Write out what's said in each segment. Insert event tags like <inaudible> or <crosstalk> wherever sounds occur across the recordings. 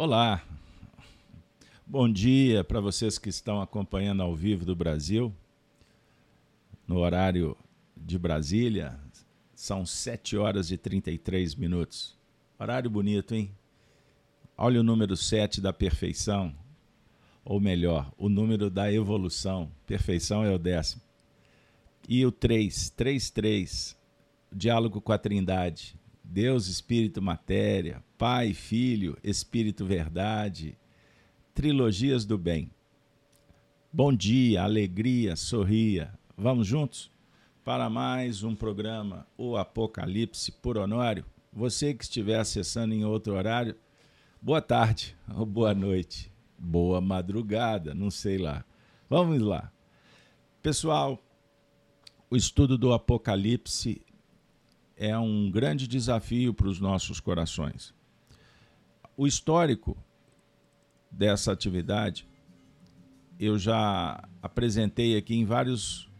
Olá, bom dia para vocês que estão acompanhando ao vivo do Brasil, no horário de Brasília, são 7 horas e 33 minutos. Horário bonito, hein? Olha o número 7 da perfeição, ou melhor, o número da evolução. Perfeição é o décimo. E o 3, 3, 3, diálogo com a Trindade. Deus, Espírito, Matéria, Pai, Filho, Espírito, Verdade, trilogias do bem. Bom dia, alegria, sorria. Vamos juntos para mais um programa O Apocalipse por Honório. Você que estiver acessando em outro horário, boa tarde <laughs> ou boa noite, boa madrugada, não sei lá. Vamos lá. Pessoal, o estudo do Apocalipse é um grande desafio para os nossos corações. O histórico dessa atividade eu já apresentei aqui em vários,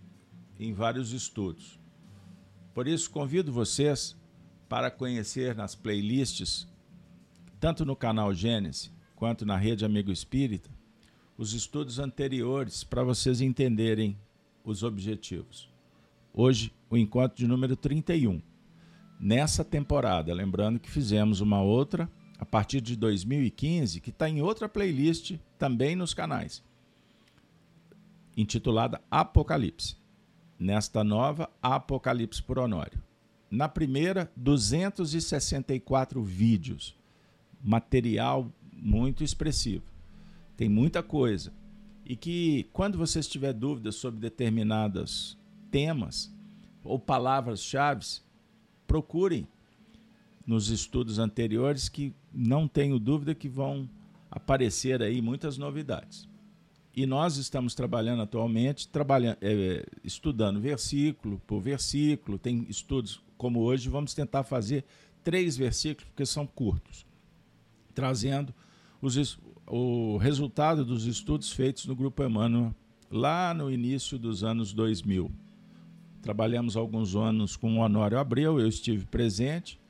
em vários estudos. Por isso, convido vocês para conhecer nas playlists, tanto no canal Gênesis quanto na Rede Amigo Espírita, os estudos anteriores para vocês entenderem os objetivos. Hoje, o encontro de número 31 nessa temporada. Lembrando que fizemos uma outra a partir de 2015, que está em outra playlist também nos canais, intitulada Apocalipse. Nesta nova, Apocalipse por Honório. Na primeira, 264 vídeos, material muito expressivo. Tem muita coisa. E que, quando você tiver dúvidas sobre determinados temas ou palavras-chave, procurem nos estudos anteriores que não tenho dúvida que vão aparecer aí muitas novidades. E nós estamos trabalhando atualmente, trabalhando, é, estudando versículo por versículo, tem estudos como hoje, vamos tentar fazer três versículos, porque são curtos, trazendo os, o resultado dos estudos feitos no Grupo Emmanuel lá no início dos anos 2000. Trabalhamos alguns anos com o Honório Abreu, eu estive presente,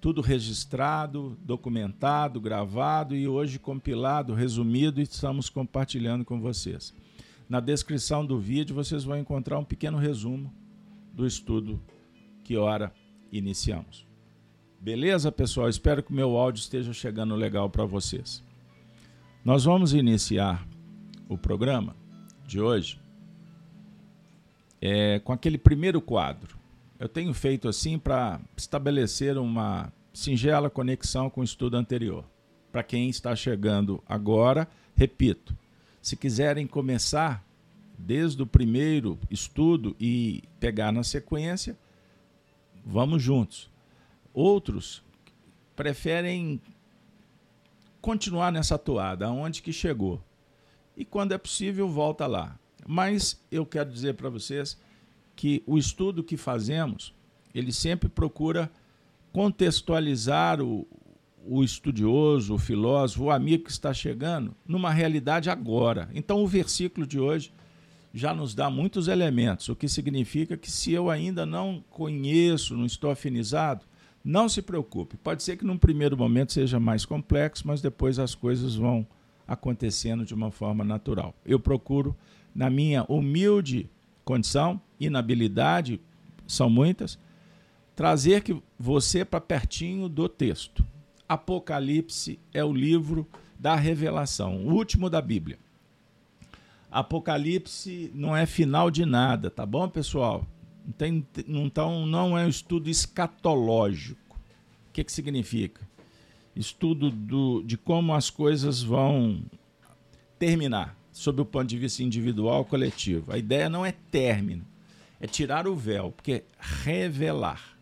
tudo registrado, documentado, gravado e hoje compilado, resumido e estamos compartilhando com vocês. Na descrição do vídeo vocês vão encontrar um pequeno resumo do estudo que ora iniciamos. Beleza, pessoal? Espero que meu áudio esteja chegando legal para vocês. Nós vamos iniciar o programa de hoje é, com aquele primeiro quadro. Eu tenho feito assim para estabelecer uma singela conexão com o estudo anterior. Para quem está chegando agora, repito, se quiserem começar desde o primeiro estudo e pegar na sequência, vamos juntos. Outros preferem continuar nessa toada, aonde que chegou. E quando é possível, volta lá. Mas eu quero dizer para vocês que o estudo que fazemos, ele sempre procura contextualizar o, o estudioso, o filósofo, o amigo que está chegando numa realidade agora. Então, o versículo de hoje já nos dá muitos elementos, o que significa que se eu ainda não conheço, não estou afinizado, não se preocupe. Pode ser que num primeiro momento seja mais complexo, mas depois as coisas vão acontecendo de uma forma natural. Eu procuro na minha humilde condição, inabilidade, são muitas, trazer que você para pertinho do texto. Apocalipse é o livro da revelação, o último da Bíblia. Apocalipse não é final de nada, tá bom, pessoal? Então não é um estudo escatológico. O que, que significa? Estudo do, de como as coisas vão terminar sob o ponto de vista individual coletivo. A ideia não é término, é tirar o véu, porque revelar.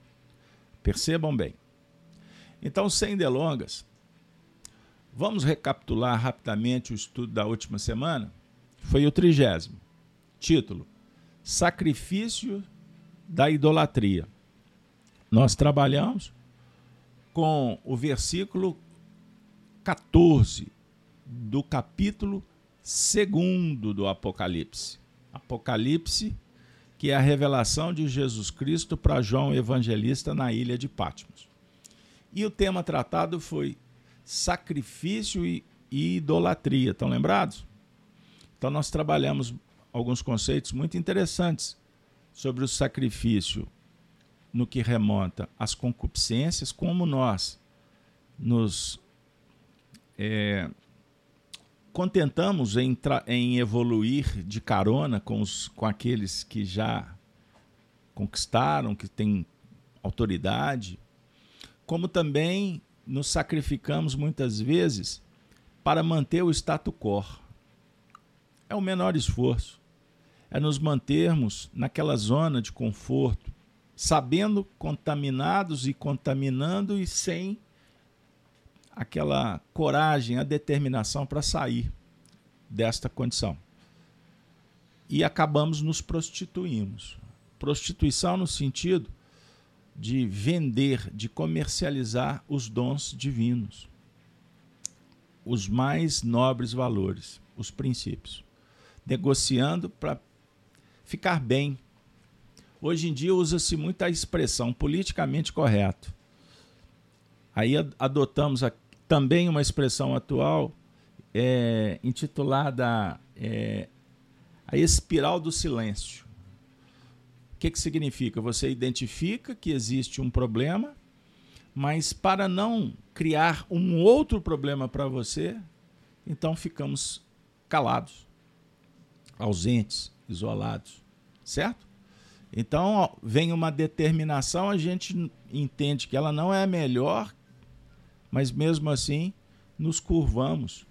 Percebam bem. Então, sem delongas, vamos recapitular rapidamente o estudo da última semana? Foi o trigésimo. Título: Sacrifício da idolatria. Nós trabalhamos com o versículo 14 do capítulo segundo do Apocalipse. Apocalipse, que é a revelação de Jesus Cristo para João Evangelista na ilha de Patmos. E o tema tratado foi sacrifício e, idolatria. Estão lembrados? Então, nós trabalhamos alguns conceitos muito interessantes sobre o sacrifício no que remonta às concupiscências, como nós nos é, contentamos em, em, evoluir de carona com, os, com aqueles que já conquistaram, que têm autoridade, como também nos sacrificamos muitas vezes para manter o status quo. É o menor esforço. É nos mantermos naquela zona de conforto, sabendo contaminados e contaminando e sem aquela coragem, a determinação para sair desta condição. E acabamos nos prostituímos. Prostituição no sentido de vender, de comercializar os dons divinos, os mais nobres valores, os princípios, negociando para ficar bem. Hoje em dia usa-se muito a expressão politicamente correto. Aí adotamos a, também uma expressão atual é, intitulada é, a espiral do silêncio. O que, que significa? Você identifica que existe um problema, mas para não criar um outro problema para você, então ficamos calados, ausentes, isolados, certo? Então ó, vem uma determinação, a gente entende que ela não é melhor, mas mesmo assim nos curvamos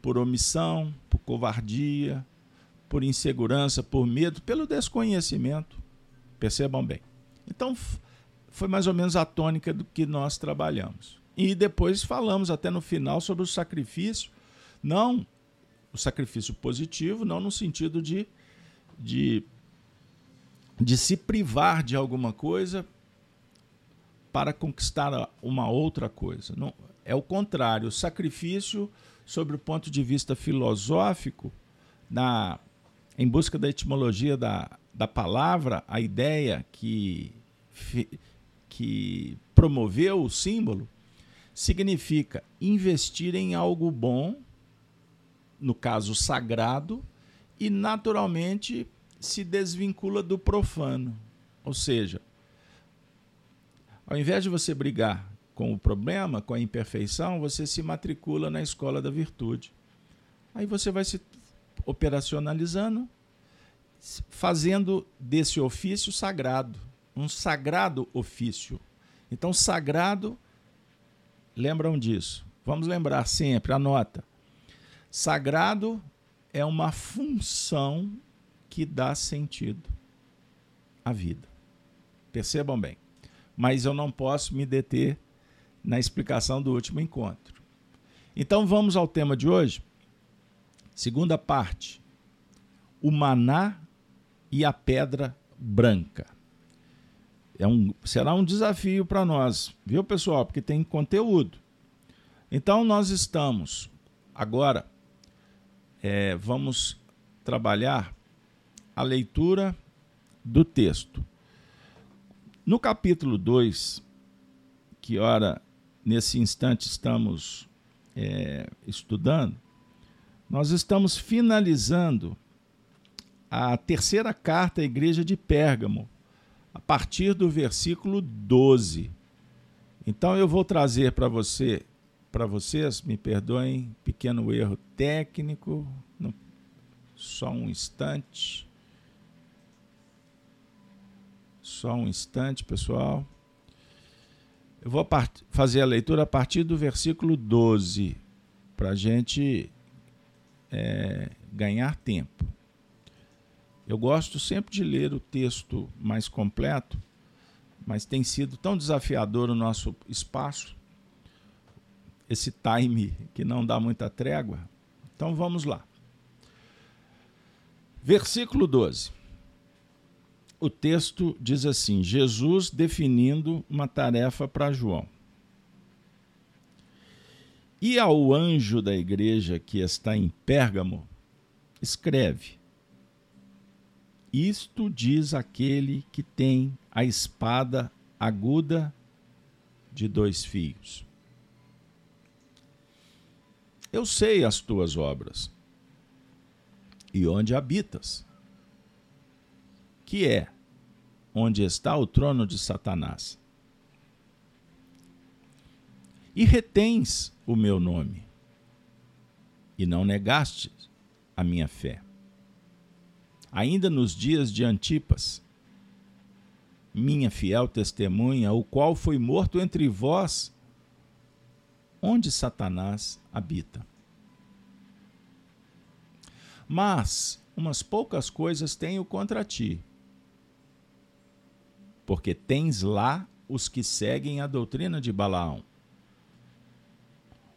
por omissão, por covardia, por insegurança, por medo, pelo desconhecimento. Percebam bem. Então, foi mais ou menos a tônica do que nós trabalhamos. E depois falamos até no final sobre o sacrifício, não o sacrifício positivo, não no sentido de, de, de se privar de alguma coisa para conquistar uma outra coisa. Não, é o contrário. O sacrifício, sobre o ponto de vista filosófico, na, em busca da etimologia da, da palavra, a ideia que, que promoveu o símbolo, significa investir em algo bom, no caso sagrado, e naturalmente se desvincula do profano. Ou seja, ao invés de você brigar com o problema, com a imperfeição, você se matricula na escola da virtude. Aí você vai se operacionalizando fazendo desse ofício sagrado, um sagrado ofício. Então, sagrado, lembram disso. Vamos lembrar sempre, anota. Sagrado é uma função que dá sentido à vida. Percebam bem. Mas eu não posso me deter na explicação do último encontro. Então vamos ao tema de hoje. Segunda parte. O maná e a pedra branca. É um, será um desafio para nós, viu, pessoal? Porque tem conteúdo. Então, nós estamos agora, é, vamos trabalhar a leitura do texto. No capítulo 2, que ora, nesse instante estamos é, estudando, nós estamos finalizando a terceira carta à igreja de Pérgamo, a partir do versículo 12. Então eu vou trazer para você, para vocês, me perdoem, pequeno erro técnico, no, só um instante. Só um instante, pessoal. Eu vou fazer a leitura a partir do versículo 12, para a gente é, ganhar tempo. Eu gosto sempre de ler o texto mais completo, mas tem sido tão desafiador o nosso espaço, esse time que não dá muita trégua. Então vamos lá. Versículo 12. O texto diz assim: Jesus definindo uma tarefa para João. E ao anjo da igreja que está em Pérgamo, escreve: isto diz aquele que tem a espada aguda de dois fios. Eu sei as tuas obras e onde habitas, que é onde está o trono de Satanás. E retens o meu nome, e não negaste a minha fé. Ainda nos dias de Antipas, minha fiel testemunha, o qual foi morto entre vós, onde Satanás habita. Mas umas poucas coisas tenho contra ti, porque tens lá os que seguem a doutrina de Balaão,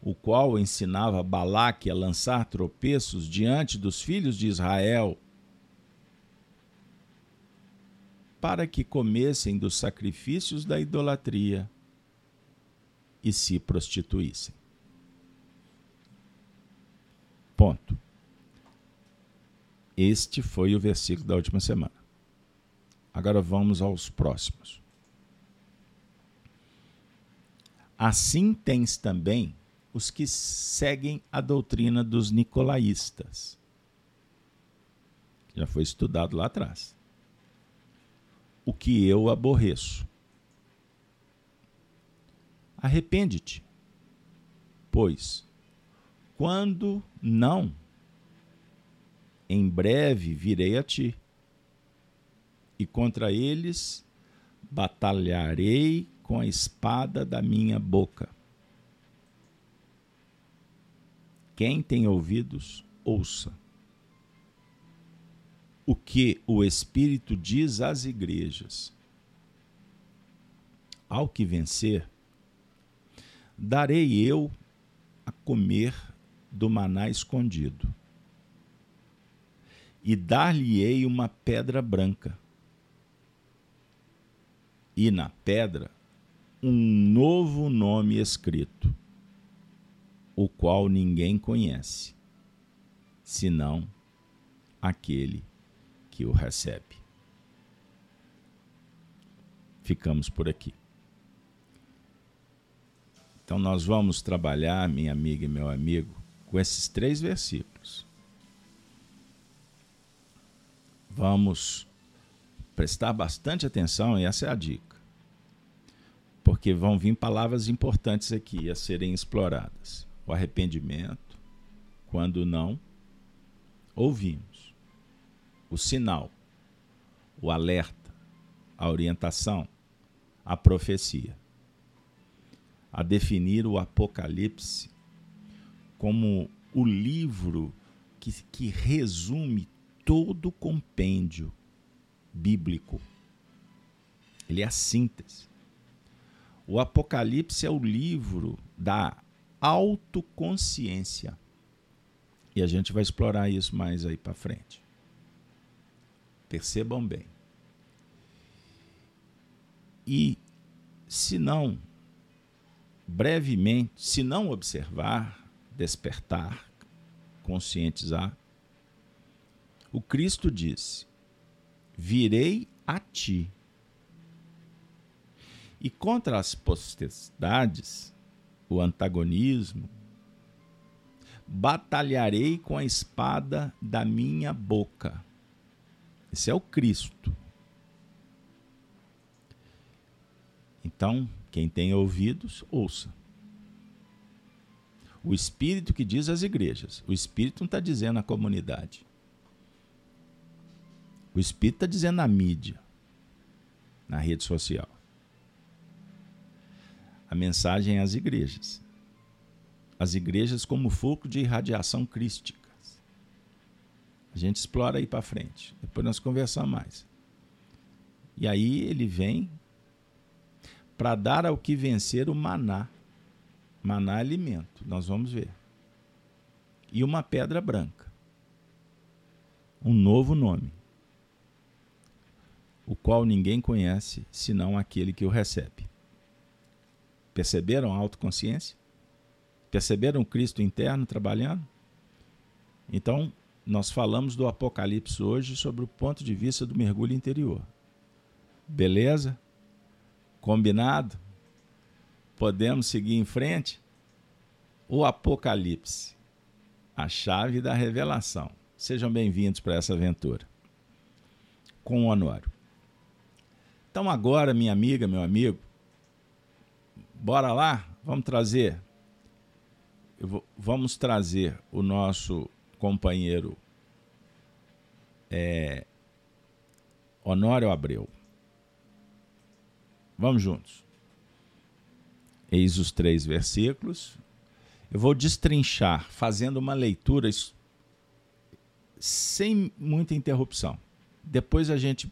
o qual ensinava Balaque a lançar tropeços diante dos filhos de Israel, para que comessem dos sacrifícios da idolatria e se prostituíssem. Ponto. Este foi o versículo da última semana. Agora vamos aos próximos. Assim tens também os que seguem a doutrina dos nicolaístas. Já foi estudado lá atrás. O que eu aborreço. Arrepende-te, pois, quando não, em breve virei a ti, e contra eles batalharei com a espada da minha boca. Quem tem ouvidos, ouça. O que o Espírito diz às igrejas. Ao que vencer, darei eu a comer do maná escondido, e dar-lhe-ei uma pedra branca, e na pedra um novo nome escrito o qual ninguém conhece, senão aquele que o recebe. Ficamos por aqui. Então, nós vamos trabalhar, minha amiga e meu amigo, com esses três versículos. Vamos prestar bastante atenção, e essa é a dica. Porque vão vir palavras importantes aqui a serem exploradas. O arrependimento, quando não, ouvimos. O sinal, o alerta, a orientação, a profecia, a definir o Apocalipse como o livro que, que resume todo o compêndio bíblico. Ele é a síntese. O Apocalipse é o livro da autoconsciência. E a gente vai explorar isso mais aí para frente. Percebam bem. E se não, brevemente, se não observar, despertar, conscientizar, o Cristo disse: Virei a ti. E contra as potestades o antagonismo, batalharei com a espada da minha boca. Esse é o Cristo. Então, quem tem ouvidos, ouça. O Espírito que diz às igrejas. O Espírito não está dizendo à comunidade. O Espírito está dizendo à mídia, na rede social a mensagem às igrejas. As igrejas como foco de irradiação crística. A gente explora aí para frente. Depois nós conversamos mais. E aí ele vem para dar ao que vencer o maná. Maná é alimento, nós vamos ver. E uma pedra branca. Um novo nome. O qual ninguém conhece senão aquele que o recebe. Perceberam a autoconsciência? Perceberam o Cristo interno trabalhando? Então, nós falamos do Apocalipse hoje sobre o ponto de vista do mergulho interior. Beleza? Combinado? Podemos seguir em frente? O Apocalipse a chave da revelação. Sejam bem-vindos para essa aventura com o Honório. Então, agora, minha amiga, meu amigo, bora lá? Vamos trazer. Vou, vamos trazer o nosso companheiro é, Honório Abreu. Vamos juntos. Eis os três versículos. Eu vou destrinchar, fazendo uma leitura sem muita interrupção. Depois a gente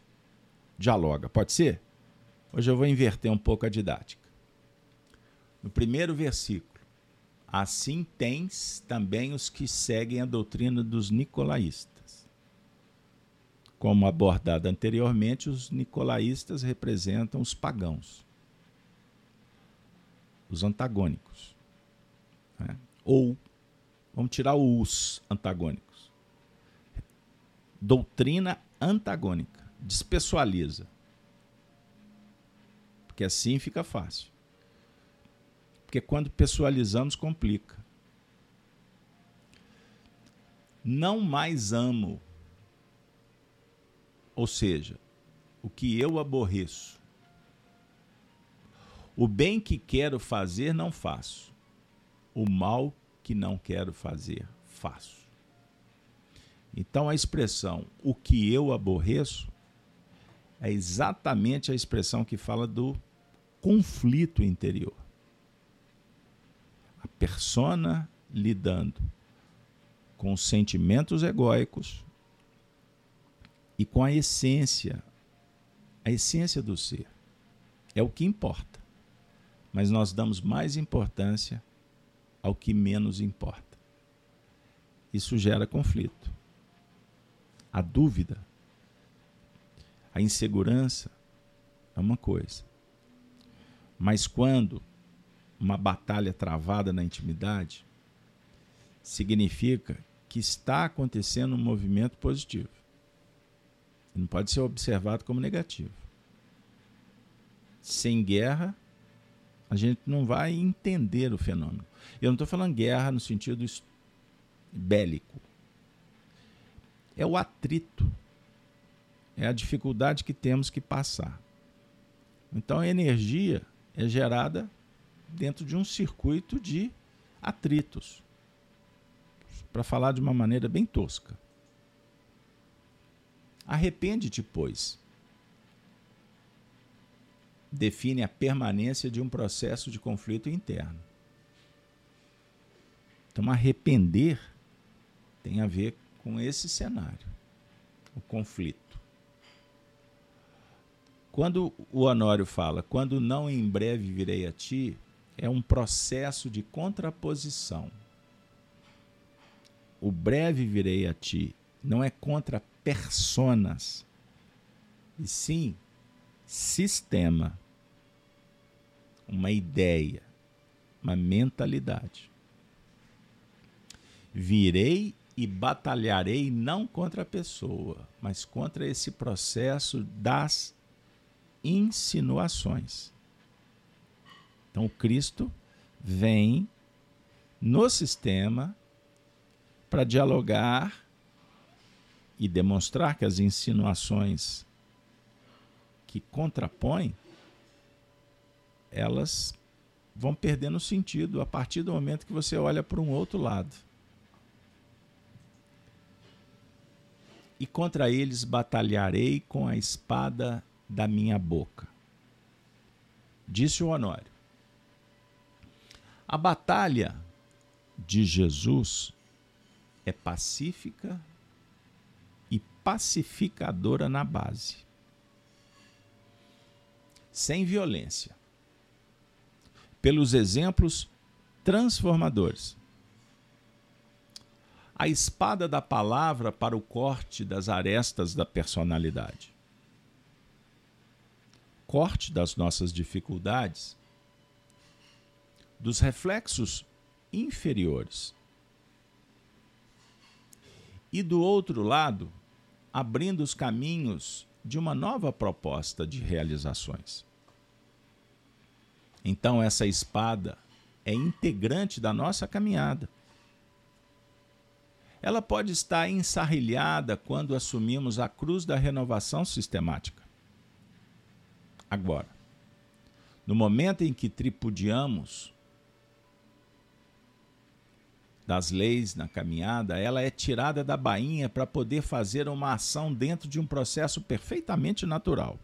dialoga. Pode ser? Hoje eu vou inverter um pouco a didática. No primeiro versículo, assim tens também os que seguem a doutrina dos nicolaístas. Como abordado anteriormente, os nicolaístas representam os pagãos, os antagônicos. Né? Ou, vamos tirar os antagônicos. Doutrina antagônica, despessoaliza. Porque assim fica fácil. Porque quando pessoalizamos, complica. Não mais amo. Ou seja, o que eu aborreço. O bem que quero fazer, não faço. O mal que não quero fazer, faço. Então a expressão o que eu aborreço é exatamente a expressão que fala do conflito interior. A persona lidando com os sentimentos egóicos e com a essência, a essência do ser. É o que importa. Mas nós damos mais importância ao que menos importa. Isso gera conflito a dúvida, a insegurança é uma coisa. Mas quando uma batalha travada na intimidade, significa que está acontecendo um movimento positivo. Não pode ser observado como negativo. Sem guerra, a gente não vai entender o fenômeno. Eu não estou falando guerra no sentido bélico é o atrito, é a dificuldade que temos que passar. Então a energia é gerada dentro de um circuito de atritos, para falar de uma maneira bem tosca. Arrepende-te, pois. Define a permanência de um processo de conflito interno. Então, arrepender tem a ver com esse cenário, o conflito. Quando o Honório fala, quando não em breve virei a ti, é um processo de contraposição. O breve virei a ti não é contra personas, e sim sistema, uma ideia, uma mentalidade. Virei e batalharei não contra a pessoa, mas contra esse processo das insinuações. Então, Cristo vem no sistema para dialogar e demonstrar que as insinuações que contrapõem elas vão perdendo sentido a partir do momento que você olha para um outro lado. e contra eles batalharei com a espada da minha boca. Disse o Honório. A batalha de Jesus é pacífica e pacificadora na base. Sem violência. Pelos exemplos transformadores a espada da palavra para o corte das arestas da personalidade. Corte das nossas dificuldades, dos reflexos inferiores. E do outro lado, abrindo os caminhos de uma nova proposta de realizações. Então, essa espada é integrante da nossa caminhada ela pode estar ensarrilhada quando assumimos a cruz da renovação sistemática. Agora, no momento em que tripudiamos das leis na caminhada, ela é tirada da bainha para poder fazer uma ação dentro de um processo perfeitamente natural.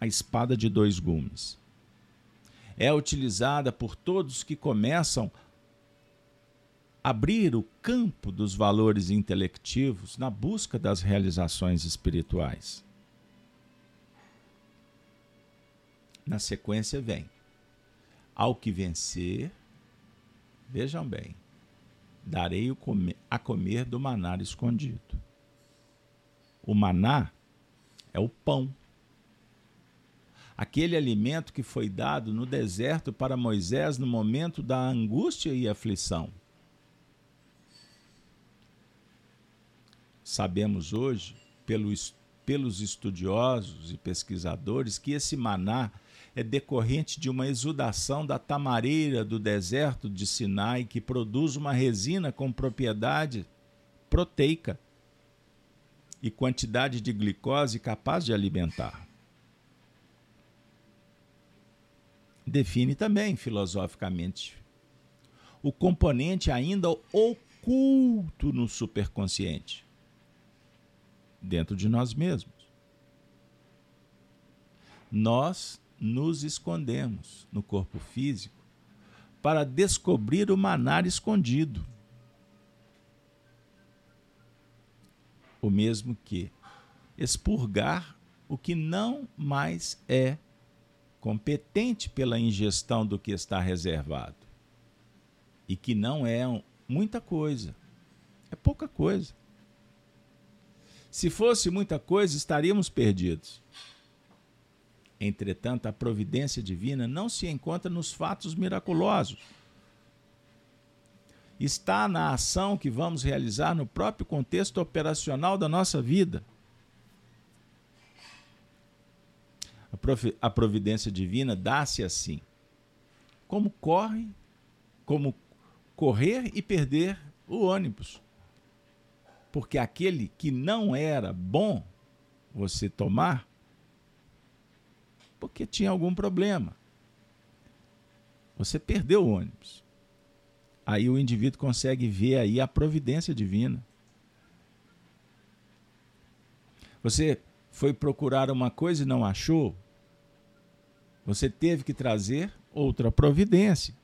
A espada de dois gumes é utilizada por todos que começam a abrir o campo dos valores intelectivos na busca das realizações espirituais. Na sequência vem: ao que vencer, vejam bem, darei a comer do maná escondido. O maná é o pão aquele alimento que foi dado no deserto para Moisés no momento da angústia e aflição. Sabemos hoje, pelos, estudiosos e pesquisadores, que esse maná é decorrente de uma exudação da tamareira do deserto de Sinai, que produz uma resina com propriedade proteica e quantidade de glicose capaz de alimentar. define também filosoficamente o componente ainda oculto no superconsciente, dentro de nós mesmos. Nós nos escondemos no corpo físico para descobrir o manar escondido. O mesmo que expurgar o que não mais é competente pela ingestão do que está reservado. E que não é muita coisa. É pouca coisa. Se fosse muita coisa, estaríamos perdidos. Entretanto, a providência divina não se encontra nos fatos miraculosos. Está na ação que vamos realizar no próprio contexto operacional da nossa vida. a providência divina dá-se assim. Como corre, como correr e perder o ônibus. Porque aquele que não era bom você tomar, porque tinha algum problema. Você perdeu o ônibus. Aí o indivíduo consegue ver aí a providência divina. Você foi procurar uma coisa e não achou, você teve que trazer outra providência.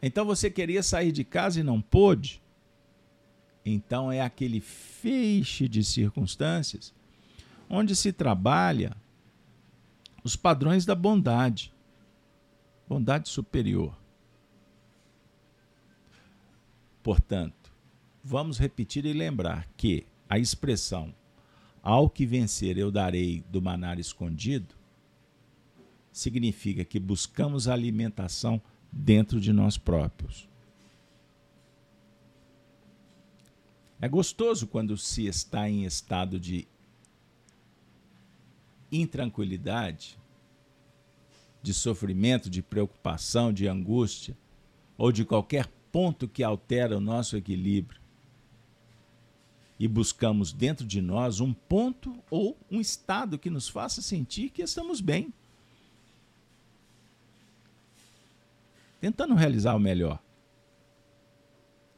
Então você queria sair de casa e não pôde. Então é aquele feixe de circunstâncias onde se trabalha os padrões da bondade, bondade superior. Portanto, vamos repetir e lembrar que a expressão ao que vencer eu darei do manar escondido significa que buscamos alimentação dentro de nós próprios. É gostoso quando se está em estado de intranquilidade, de sofrimento, de preocupação, de angústia, ou de qualquer ponto que altera o nosso equilíbrio. E buscamos dentro de nós um ponto ou um estado que nos faça sentir que estamos bem. tentando realizar o melhor.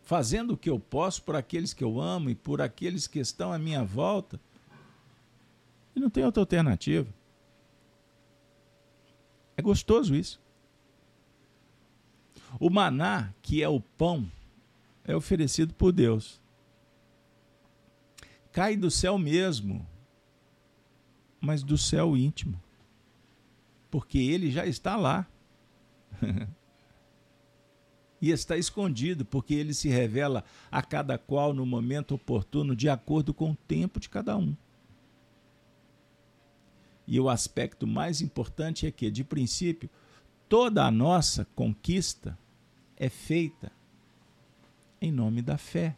Fazendo o que eu posso por aqueles que eu amo e por aqueles que estão à minha volta. E não tem outra alternativa. É gostoso isso. O maná, que é o pão, é oferecido por Deus. Cai do céu mesmo, mas do céu íntimo. Porque ele já está lá. <laughs> e está escondido, porque ele se revela a cada qual no momento oportuno, de acordo com o tempo de cada um. E o aspecto mais importante é que, de princípio, toda a nossa conquista é feita em nome da fé.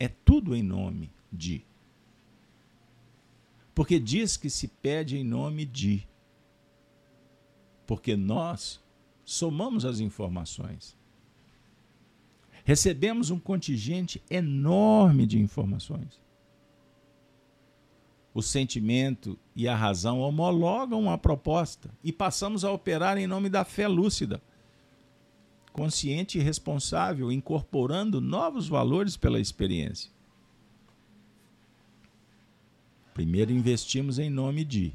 É tudo em nome de. Porque diz que se pede em nome de. porque nós somamos as informações. Recebemos um contingente enorme de informações. O sentimento e a razão homologam a proposta e passamos a operar em nome da fé lúcida, consciente e responsável, incorporando novos valores pela experiência. Primeiro investimos em nome de,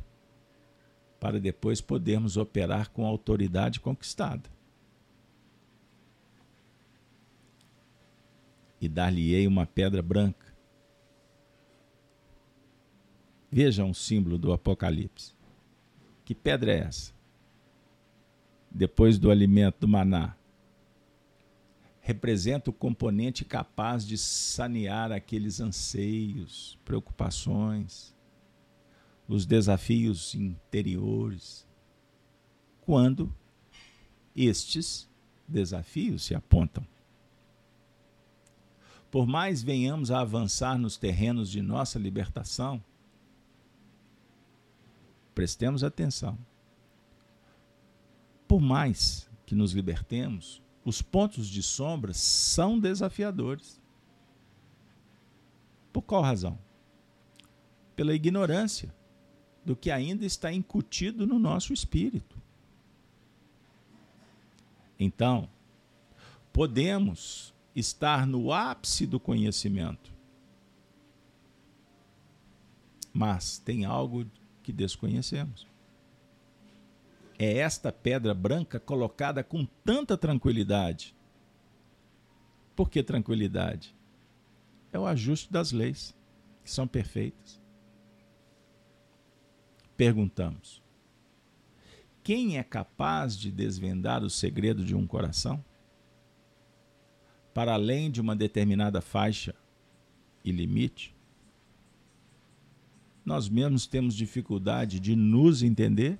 para depois podermos operar com a autoridade conquistada. E dar-lhe-ei uma pedra branca. Veja um símbolo do Apocalipse. Que pedra é essa? Depois do alimento do maná, representa o componente capaz de sanear aqueles anseios, preocupações, os desafios interiores, quando estes desafios se apontam. Por mais venhamos a avançar nos terrenos de nossa libertação, prestemos atenção. Por mais que nos libertemos, os pontos de sombra são desafiadores. Por qual razão? Pela ignorância do que ainda está incutido no nosso espírito. Então, podemos estar no ápice do conhecimento, mas tem algo que desconhecemos. É esta pedra branca colocada com tanta tranquilidade. Por que tranquilidade? É o ajuste das leis, que são perfeitas perguntamos: quem é capaz de desvendar o segredo de um coração? Para além de uma determinada faixa e limite? Nós mesmos temos dificuldade de nos entender?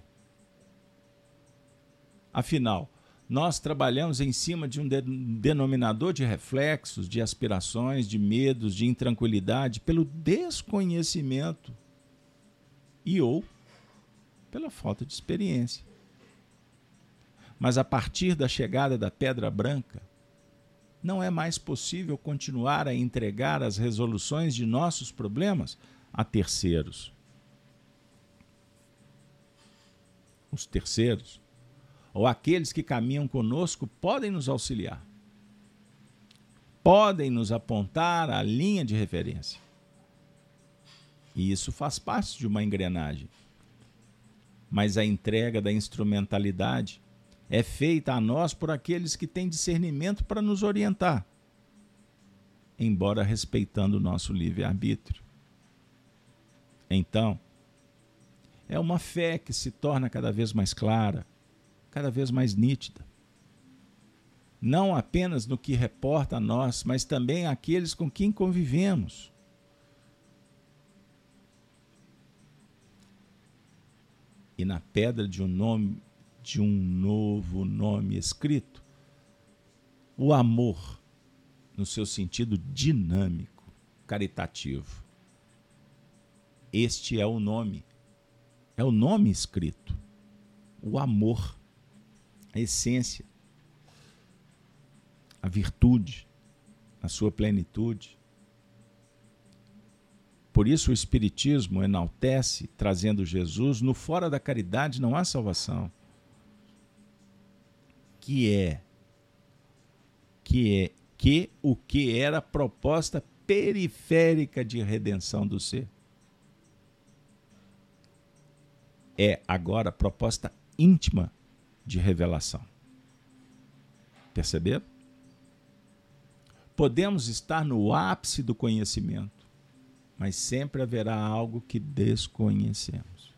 Afinal, nós trabalhamos em cima de um denominador de reflexos, de aspirações, de medos, de intranquilidade, pelo desconhecimento e ou pela falta de experiência. Mas a partir da chegada da Pedra Branca, não é mais possível continuar a entregar as resoluções de nossos problemas a terceiros. Os terceiros, ou aqueles que caminham conosco, podem nos auxiliar, podem nos apontar a linha de referência. E isso faz parte de uma engrenagem mas a entrega da instrumentalidade é feita a nós por aqueles que têm discernimento para nos orientar, embora respeitando o nosso livre-arbítrio. Então, é uma fé que se torna cada vez mais clara, cada vez mais nítida. Não apenas no que reporta a nós, mas também àqueles com quem convivemos. e na pedra de um nome de um novo nome escrito, o amor no seu sentido dinâmico, caritativo. Este é o nome. É o nome escrito. O amor, a essência, a virtude, a sua plenitude. Por isso o Espiritismo enaltece, trazendo Jesus, no fora da caridade não há salvação. Que é que é que o que era proposta periférica de redenção do ser. É agora proposta íntima de revelação. Perceberam? Podemos estar no ápice do conhecimento mas sempre haverá algo que desconhecemos.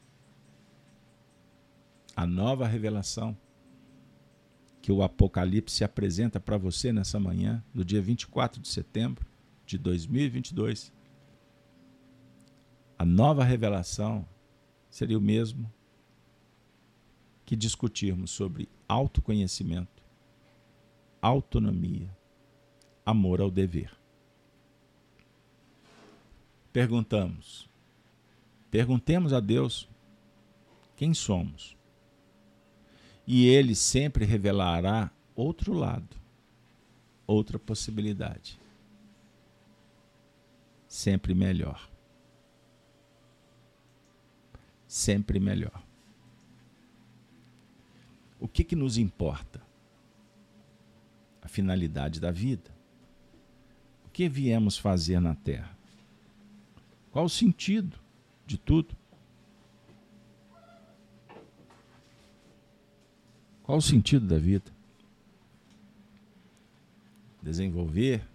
A nova revelação que o Apocalipse apresenta para você nessa manhã, do dia 24 de setembro de 2022, a nova revelação seria o mesmo que discutirmos sobre autoconhecimento, autonomia, amor ao dever perguntamos. Perguntemos a Deus quem somos E ele sempre revelará outro lado, outra possibilidade. Sempre melhor. Sempre melhor. O que, que nos importa? A finalidade da vida. O que viemos fazer na Terra? Qual o sentido de tudo? Qual o sentido da vida? Desenvolver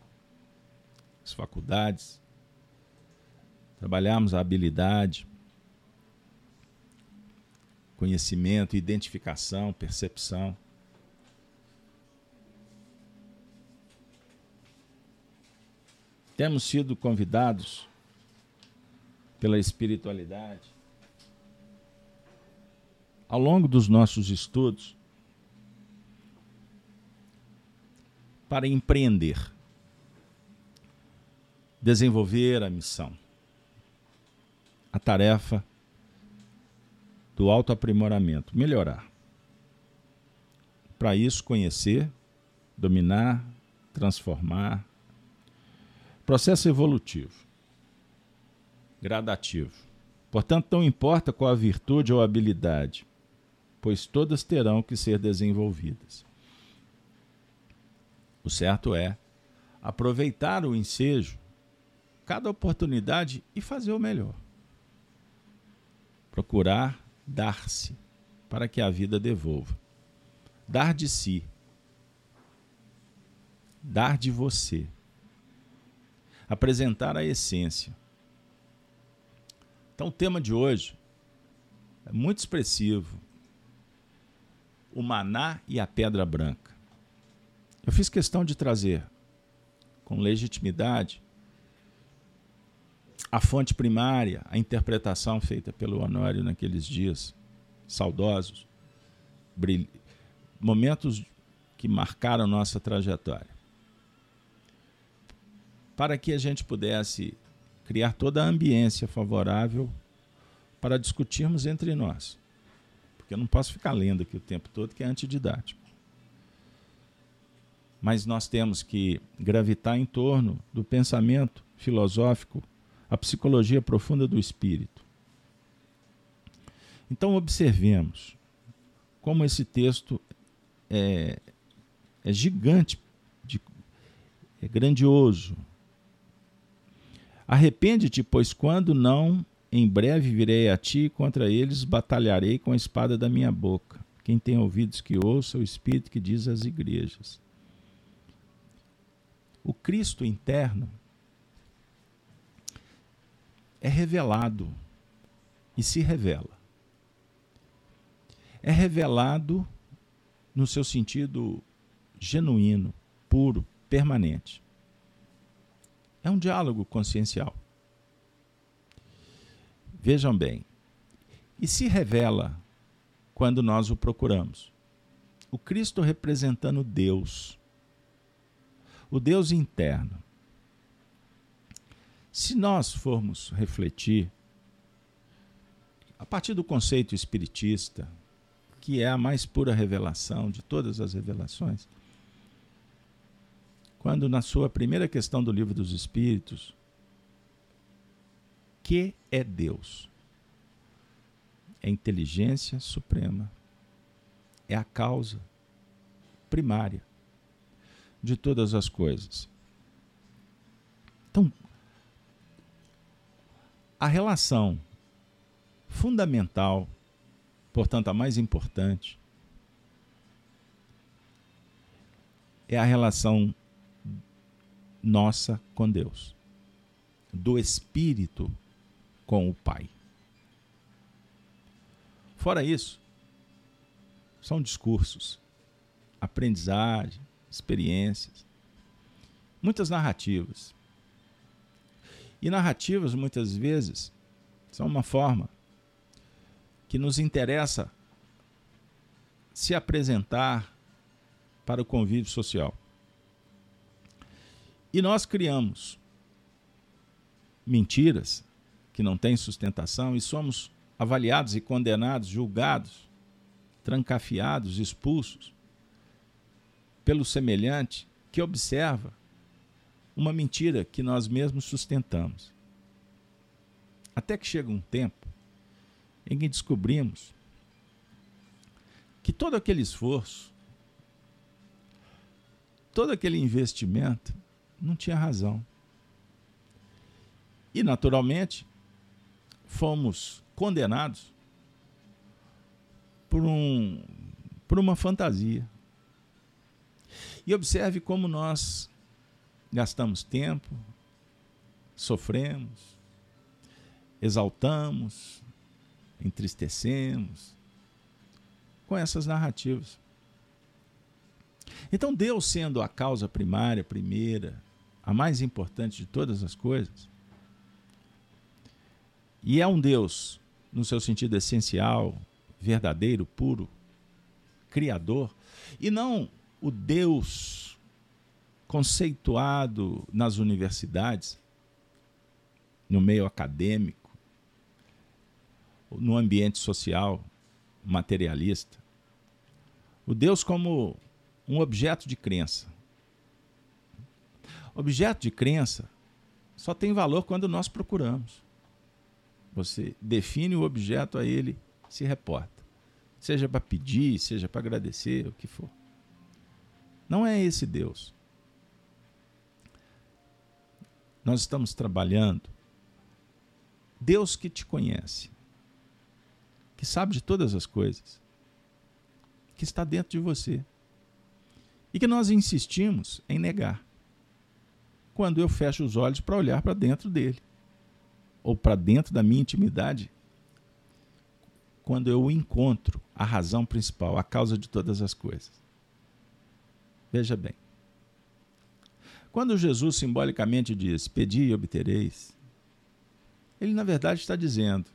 as faculdades, trabalharmos a habilidade, conhecimento, identificação, percepção. Temos sido convidados pela espiritualidade ao longo dos nossos estudos para empreender, desenvolver a missão, a tarefa do autoaprimoramento, melhorar. Para isso, conhecer, dominar, transformar. Processo evolutivo, gradativo. Portanto, não importa qual a virtude ou habilidade, pois todas terão que ser desenvolvidas. O certo é aproveitar o ensejo, cada oportunidade e fazer o melhor. Procurar dar-se para que a vida devolva. Dar de si. Dar de você. Apresentar a essência. Então, o tema de hoje é muito expressivo. O maná e a pedra branca. Eu fiz questão de trazer com legitimidade a fonte primária, a interpretação feita pelo Honório naqueles dias saudosos, momentos que marcaram nossa trajetória. Para que a gente pudesse criar toda a ambiência favorável para discutirmos entre nós. Porque eu não posso ficar lendo aqui o tempo todo, que é antididático. Mas nós temos que gravitar em torno do pensamento filosófico a psicologia profunda do espírito. Então, observemos como esse texto é, é gigante, de, é grandioso. Arrepende-te, pois quando não, em breve virei a ti e contra eles batalharei com a espada da minha boca. Quem tem ouvidos que ouça o Espírito que diz às igrejas. O Cristo interno é revelado e se revela. É revelado no seu sentido genuíno, puro, permanente. É um diálogo consciencial. Vejam bem, e se revela quando nós o procuramos. O Cristo representando Deus, o Deus interno. Se nós formos refletir, a partir do conceito espiritista, que é a mais pura revelação de todas as revelações, quando na sua primeira questão do livro dos Espíritos, que é Deus? É inteligência suprema, é a causa primária de todas as coisas. Então, a relação fundamental, portanto a mais importante, é a relação nossa com Deus, do Espírito com o Pai. Fora isso, são discursos, aprendizagem, experiências, muitas narrativas. E narrativas, muitas vezes, são uma forma que nos interessa se apresentar para o convívio social. E nós criamos mentiras que não têm sustentação e somos avaliados e condenados, julgados trancafiados, expulsos pelo semelhante que observa uma mentira que nós mesmos sustentamos. Até que chega um tempo em que descobrimos que todo aquele esforço, todo aquele investimento não tinha razão. E, naturalmente, fomos condenados por, um, por uma fantasia. E observe como nós gastamos tempo, sofremos, exaltamos, entristecemos com essas narrativas. Então, Deus sendo a causa primária, primeira, a mais importante de todas as coisas, e é um Deus no seu sentido essencial, verdadeiro, puro, criador, e não o Deus conceituado nas universidades, no meio acadêmico, no ambiente social materialista. O Deus como um objeto de crença. Objeto de crença só tem valor quando nós procuramos. Você define o objeto a ele, se reporta. Seja para pedir, seja para agradecer, o que for. Não é esse Deus. Nós estamos trabalhando. Deus que te conhece, que sabe de todas as coisas, que está dentro de você e que nós insistimos em negar quando eu fecho os olhos para olhar para dentro dele ou para dentro da minha intimidade, quando eu encontro a razão principal, a causa de todas as coisas. Veja bem. Quando Jesus simbolicamente diz: Pedi e obtereis, ele na verdade está dizendo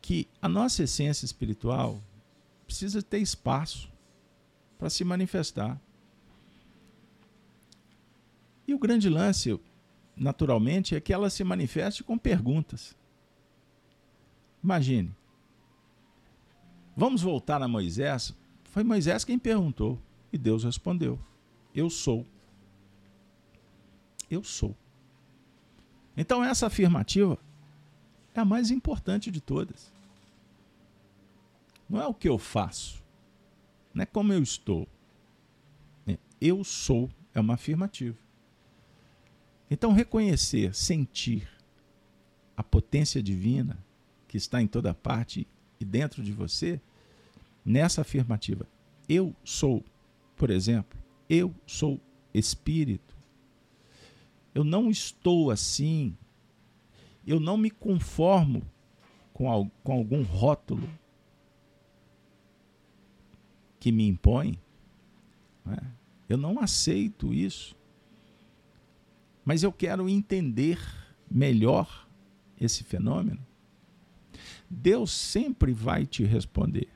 que a nossa essência espiritual precisa ter espaço para se manifestar. E o grande lance, naturalmente, é que ela se manifeste com perguntas. Imagine. Vamos voltar a Moisés. Foi Moisés quem perguntou e Deus respondeu: Eu sou. Eu sou. Então, essa afirmativa é a mais importante de todas. Não é o que eu faço, não é como eu estou. É, eu sou é uma afirmativa. Então, reconhecer, sentir a potência divina que está em toda parte e dentro de você, nessa afirmativa, eu sou, por exemplo, eu sou espírito. Eu não estou assim. Eu não me conformo com, com algum rótulo que me impõe. Né? Eu não aceito isso mas eu quero entender melhor esse fenômeno, Deus sempre vai te responder.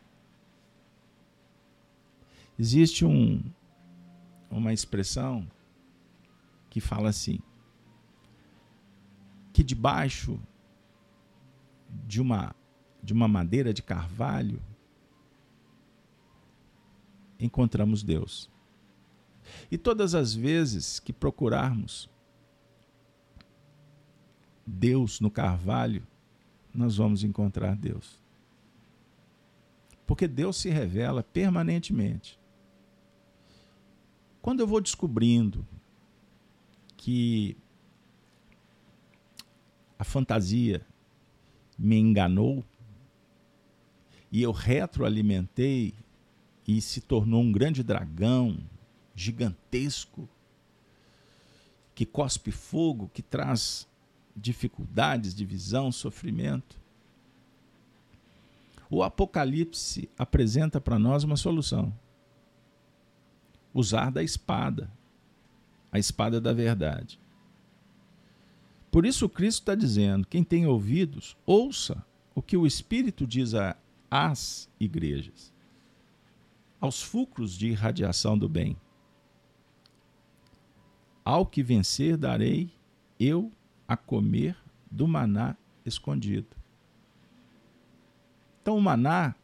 Existe um, uma expressão que fala assim: que debaixo de uma, de uma madeira de carvalho encontramos Deus. E todas as vezes que procurarmos Deus no carvalho, nós vamos encontrar Deus. Porque Deus se revela permanentemente. Quando eu vou descobrindo que a fantasia me enganou e eu retroalimentei e se tornou um grande dragão gigantesco que cospe fogo, que traz dificuldades, divisão, sofrimento. O Apocalipse apresenta para nós uma solução: usar da espada, a espada da verdade. Por isso, Cristo está dizendo: quem tem ouvidos, ouça o que o Espírito diz às igrejas, aos fulcros de irradiação do bem. Ao que vencer, darei eu a comer do maná escondido. Então, o maná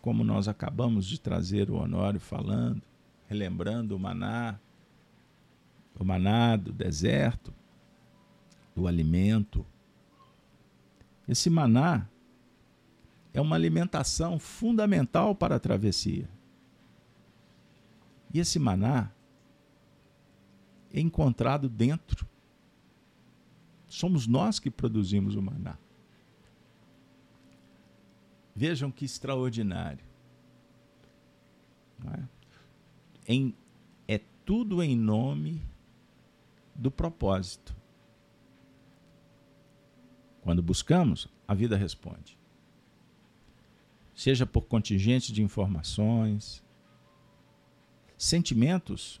como nós acabamos de trazer o Honório falando, relembrando o maná, o maná do deserto, do alimento. Esse maná é uma alimentação fundamental para a travessia. E esse maná é encontrado dentro. Somos nós que produzimos o maná. Vejam que extraordinário. É? Em, é tudo em nome do propósito. Quando buscamos, a vida responde. Seja por contingente de informações, sentimentos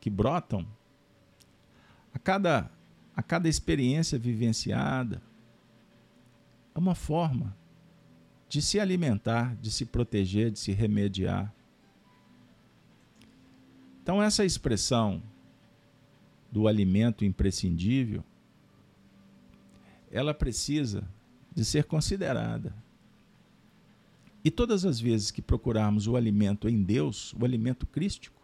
que brotam a cada, a cada experiência vivenciada. É uma forma de se alimentar, de se proteger, de se remediar. Então, essa expressão do alimento imprescindível, ela precisa de ser considerada. E todas as vezes que procurarmos o alimento em Deus, o alimento crístico,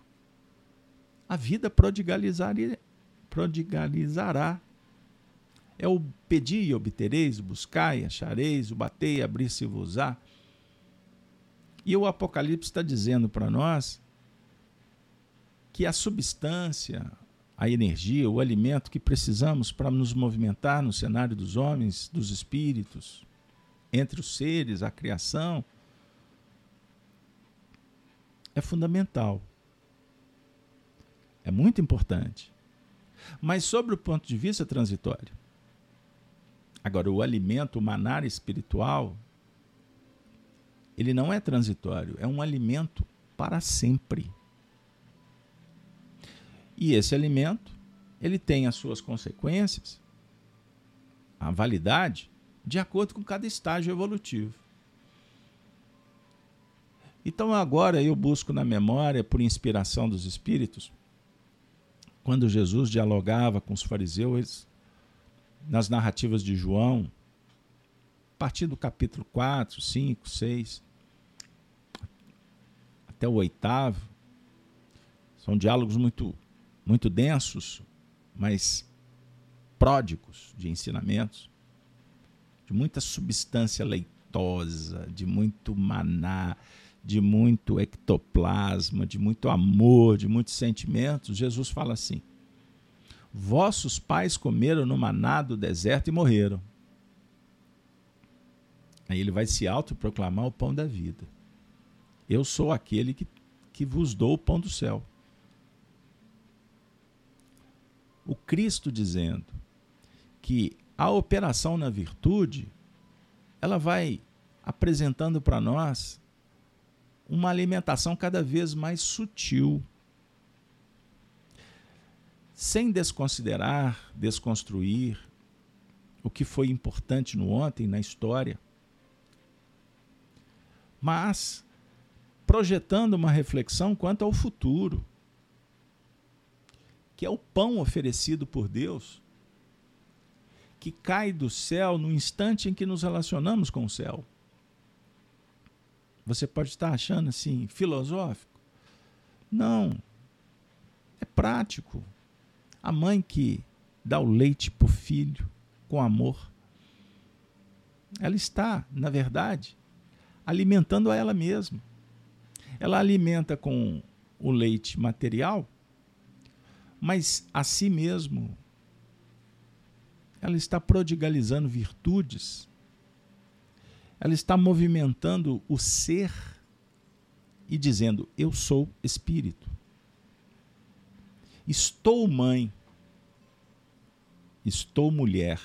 a vida prodigalizará. É o pedir e obtereis, o buscai, achareis, o batei, abrir-se-vos-á. E o Apocalipse está dizendo para nós que a substância, a energia, o alimento que precisamos para nos movimentar no cenário dos homens, dos espíritos, entre os seres, a criação, é fundamental. É muito importante. Mas sobre o ponto de vista transitório. Agora, o alimento, o manar espiritual, ele não é transitório, é um alimento para sempre. E esse alimento, ele tem as suas consequências, a validade, de acordo com cada estágio evolutivo. Então agora eu busco na memória, por inspiração dos espíritos, quando Jesus dialogava com os fariseus, nas narrativas de João, a partir do capítulo 4, 5, 6, até o oitavo, são diálogos muito, muito densos, mas pródigos de ensinamentos, de muita substância leitosa, de muito maná, de muito ectoplasma, de muito amor, de muitos sentimentos, Jesus fala assim: Vossos pais comeram no maná do deserto e morreram. Aí ele vai se autoproclamar o pão da vida. Eu sou aquele que, que vos dou o pão do céu. O Cristo dizendo que a operação na virtude, ela vai apresentando para nós uma alimentação cada vez mais sutil, sem desconsiderar, desconstruir o que foi importante no ontem, na história, mas projetando uma reflexão quanto ao futuro, que é o pão oferecido por Deus, que cai do céu no instante em que nos relacionamos com o céu. Você pode estar achando assim, filosófico. Não. É prático. A mãe que dá o leite para o filho com amor, ela está, na verdade, alimentando a ela mesma. Ela alimenta com o leite material, mas a si mesmo ela está prodigalizando virtudes ela está movimentando o ser e dizendo: Eu sou espírito. Estou mãe. Estou mulher.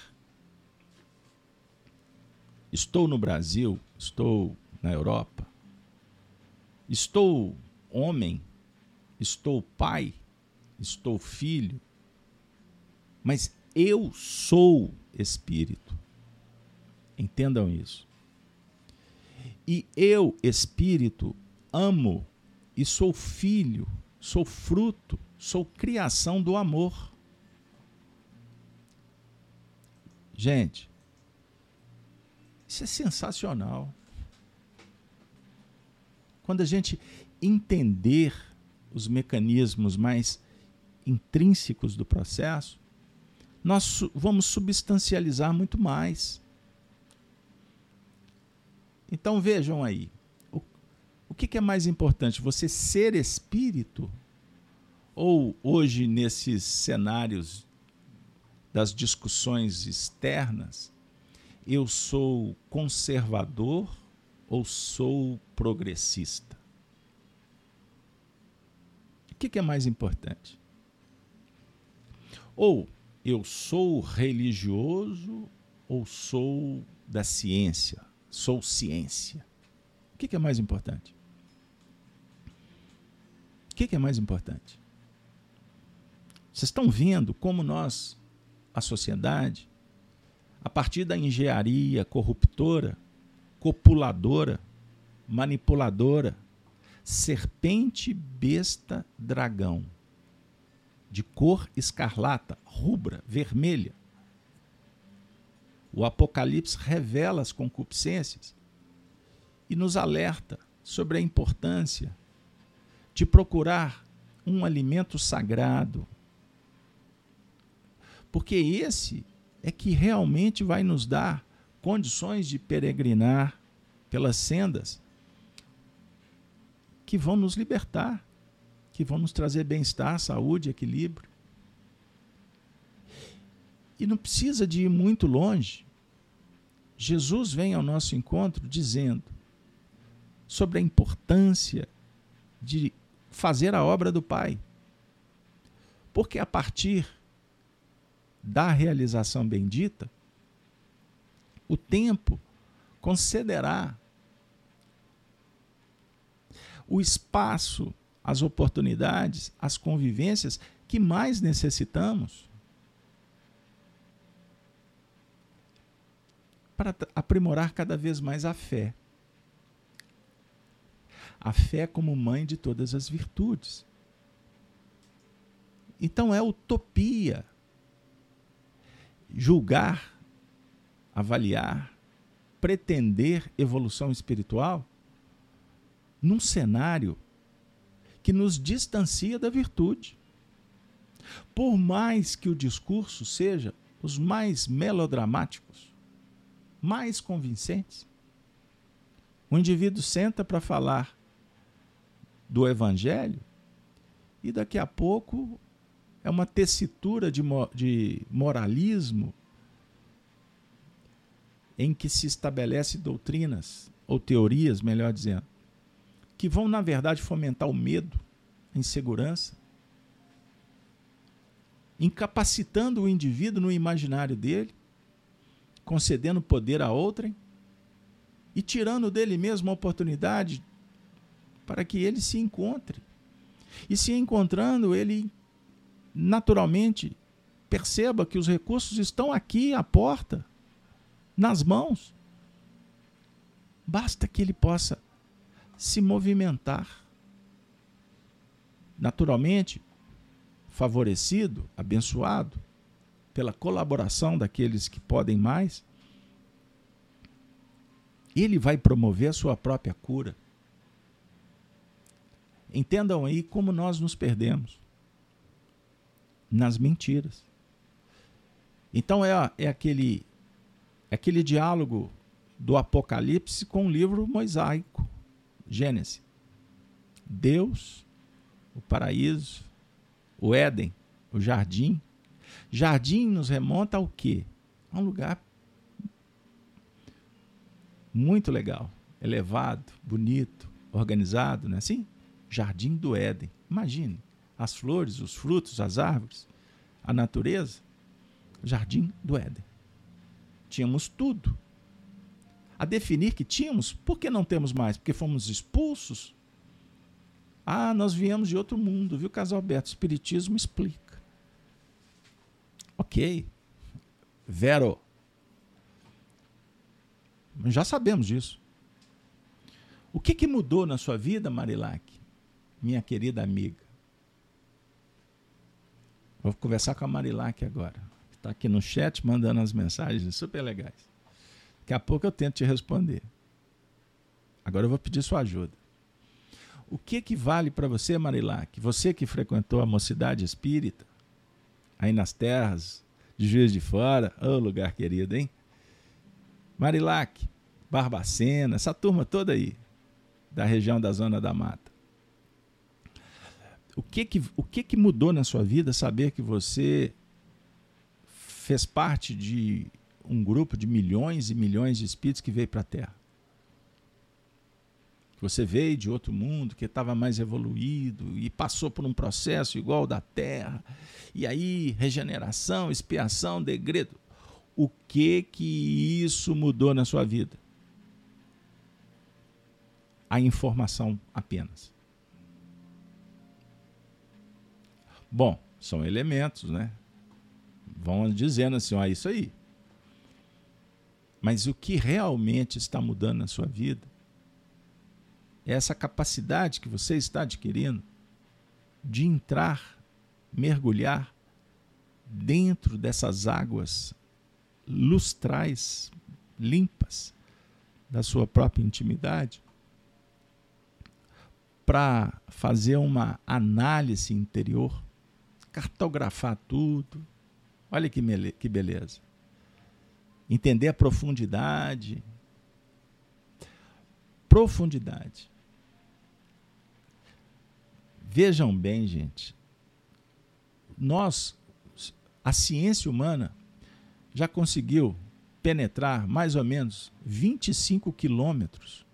Estou no Brasil. Estou na Europa. Estou homem. Estou pai. Estou filho. Mas eu sou espírito. Entendam isso. E eu, espírito, amo e sou filho, sou fruto, sou criação do amor. Gente, isso é sensacional. quando a gente entender os mecanismos mais intrínsecos do processo, nós vamos substancializar muito mais. Então vejam aí, o, o que, que é mais importante? Você ser espírito? Ou hoje, nesses cenários das discussões externas, eu sou conservador ou sou progressista? O que, que é mais importante? Ou eu sou religioso ou sou da ciência? Sou ciência. O que, é mais importante? O que, é mais importante? Vocês estão vendo como nós, a sociedade, a partir da engenharia corruptora, copuladora, manipuladora, serpente, besta, dragão, de cor escarlata, rubra, vermelha. O Apocalipse revela as concupiscências e nos alerta sobre a importância de procurar um alimento sagrado, porque esse é que realmente vai nos dar condições de peregrinar pelas sendas que vão nos libertar, que vão nos trazer bem-estar, saúde, equilíbrio. E não precisa de ir muito longe. Jesus vem ao nosso encontro dizendo sobre a importância de fazer a obra do Pai. Porque a partir da realização bendita, o tempo concederá o espaço, as oportunidades, as convivências que mais necessitamos para aprimorar cada vez mais a fé. A fé como mãe de todas as virtudes. Então é utopia julgar, avaliar, pretender evolução espiritual num cenário que nos distancia da virtude. Por mais que o discurso seja os mais melodramáticos, mais convincentes, o indivíduo senta para falar do evangelho e daqui a pouco é uma tessitura de, de moralismo em que se estabelece doutrinas ou teorias, melhor dizendo, que vão, na verdade, fomentar o medo, a insegurança, incapacitando o indivíduo no imaginário dele, concedendo poder a outrem e tirando dele mesmo a oportunidade para que ele se encontre. E se encontrando, ele naturalmente perceba que os recursos estão aqui à porta, nas mãos. Basta que ele possa se movimentar. Naturalmente, favorecido, abençoado pela colaboração daqueles que podem mais, ele vai promover a sua própria cura. Entendam aí como nós nos perdemos nas mentiras. Então é, é aquele é aquele diálogo do Apocalipse com o livro mosaico. Gênesis. Deus, o paraíso, o Éden, o jardim. Jardim nos remonta ao quê? A um lugar muito legal, elevado, bonito, organizado, não é assim? Jardim do Éden. Imagine as flores, os frutos, as árvores, a natureza. Jardim do Éden. Tínhamos tudo a definir que tínhamos, por que não temos mais? Porque fomos expulsos? Ah, nós viemos de outro mundo, viu, Casalberto? O Espiritismo explica. Ok. Vero. Já sabemos disso. O que, que mudou na sua vida, Marilac, minha querida amiga? Vou conversar com a Marilac agora. Está aqui no chat mandando as mensagens super legais. Daqui a pouco eu tento te responder. Agora eu vou pedir sua ajuda. O que que vale para você, Marilac? Você que frequentou a mocidade espírita, aí nas terras de Juiz de Fora, ô oh, lugar querido, hein? Marilac, Barbacena, essa turma toda aí, da região da Zona da Mata. O que que, o que, que mudou na sua vida saber que você fez parte de um grupo de milhões e milhões de espíritos que veio para a Terra? Você veio de outro mundo que estava mais evoluído e passou por um processo igual ao da Terra. E aí, regeneração, expiação, degredo. O que que isso mudou na sua vida? A informação apenas. Bom, são elementos, né? Vão dizendo assim, ó, isso aí. Mas o que realmente está mudando na sua vida é essa capacidade que você está adquirindo de entrar, mergulhar dentro dessas águas lustrais, limpas da sua própria intimidade, para fazer uma análise interior, cartografar tudo. Olha que, que beleza. Entender a profundidade. Profundidade. Vejam bem, gente. Nós, a ciência humana, já conseguiu penetrar mais ou menos 25 quilômetros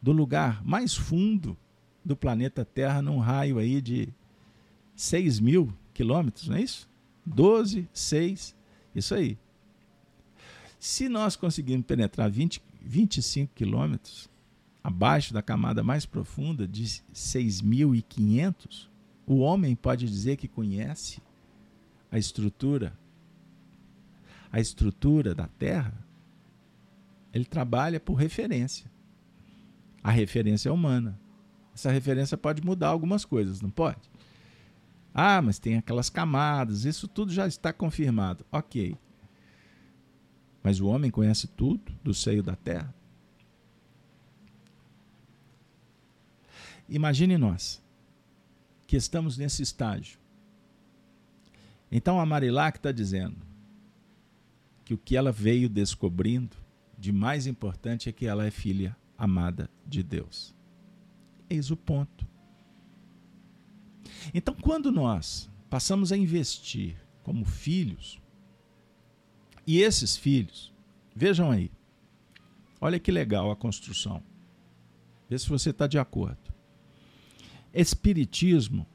do lugar mais fundo do planeta Terra, num raio aí de 6 mil quilômetros, não é isso? 12, 6, isso aí. Se nós conseguirmos penetrar 20, 25 quilômetros, abaixo da camada mais profunda de 6.500, o homem pode dizer que conhece a estrutura a estrutura da Terra, ele trabalha por referência. A referência é humana. Essa referência pode mudar algumas coisas, não pode? Ah, mas tem aquelas camadas, isso tudo já está confirmado. Ok. Mas o homem conhece tudo do seio da Terra? Imagine nós, que estamos nesse estágio. Então a Marilac está dizendo que o que ela veio descobrindo de mais importante é que ela é filha amada de Deus. Eis o ponto. Então, quando nós passamos a investir como filhos, e esses filhos, vejam aí, olha que legal a construção. Vê se você está de acordo. Espiritismo,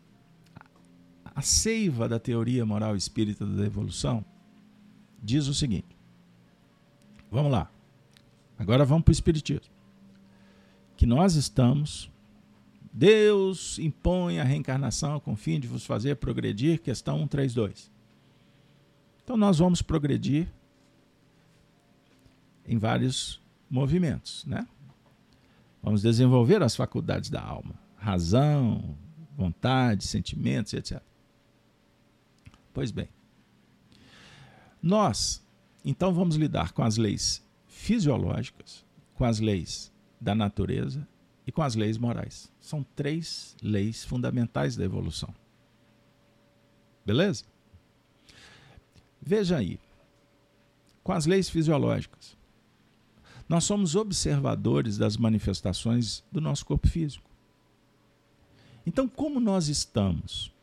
a seiva da teoria moral espírita da evolução, diz o seguinte: vamos lá, agora vamos para o Espiritismo. Que nós estamos, Deus impõe a reencarnação com o fim de vos fazer progredir, questão 132. Então nós vamos progredir em vários movimentos, né? Vamos desenvolver as faculdades da alma razão, vontade, sentimentos, etc. Pois bem, nós então vamos lidar com as leis fisiológicas, com as leis da natureza e com as leis morais. São três leis fundamentais da evolução. Beleza? Veja aí, com as leis fisiológicas, nós somos observadores das manifestações do nosso corpo físico. Então, como nós estamos?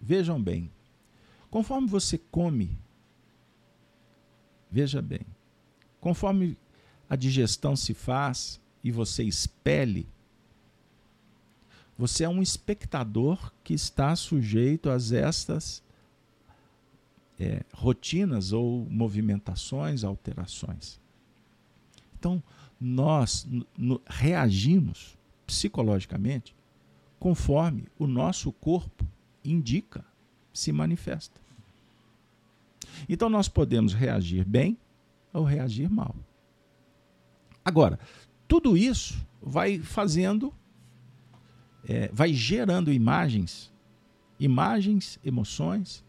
Vejam bem, conforme você come, veja bem, conforme a digestão se faz e você expele, você é um espectador que está sujeito a estas é, rotinas ou movimentações, alterações. Então, nós reagimos psicologicamente conforme o nosso corpo indica, se manifesta. Então nós podemos reagir bem ou reagir mal. Agora, tudo isso vai fazendo, é, vai gerando imagens, imagens, emoções,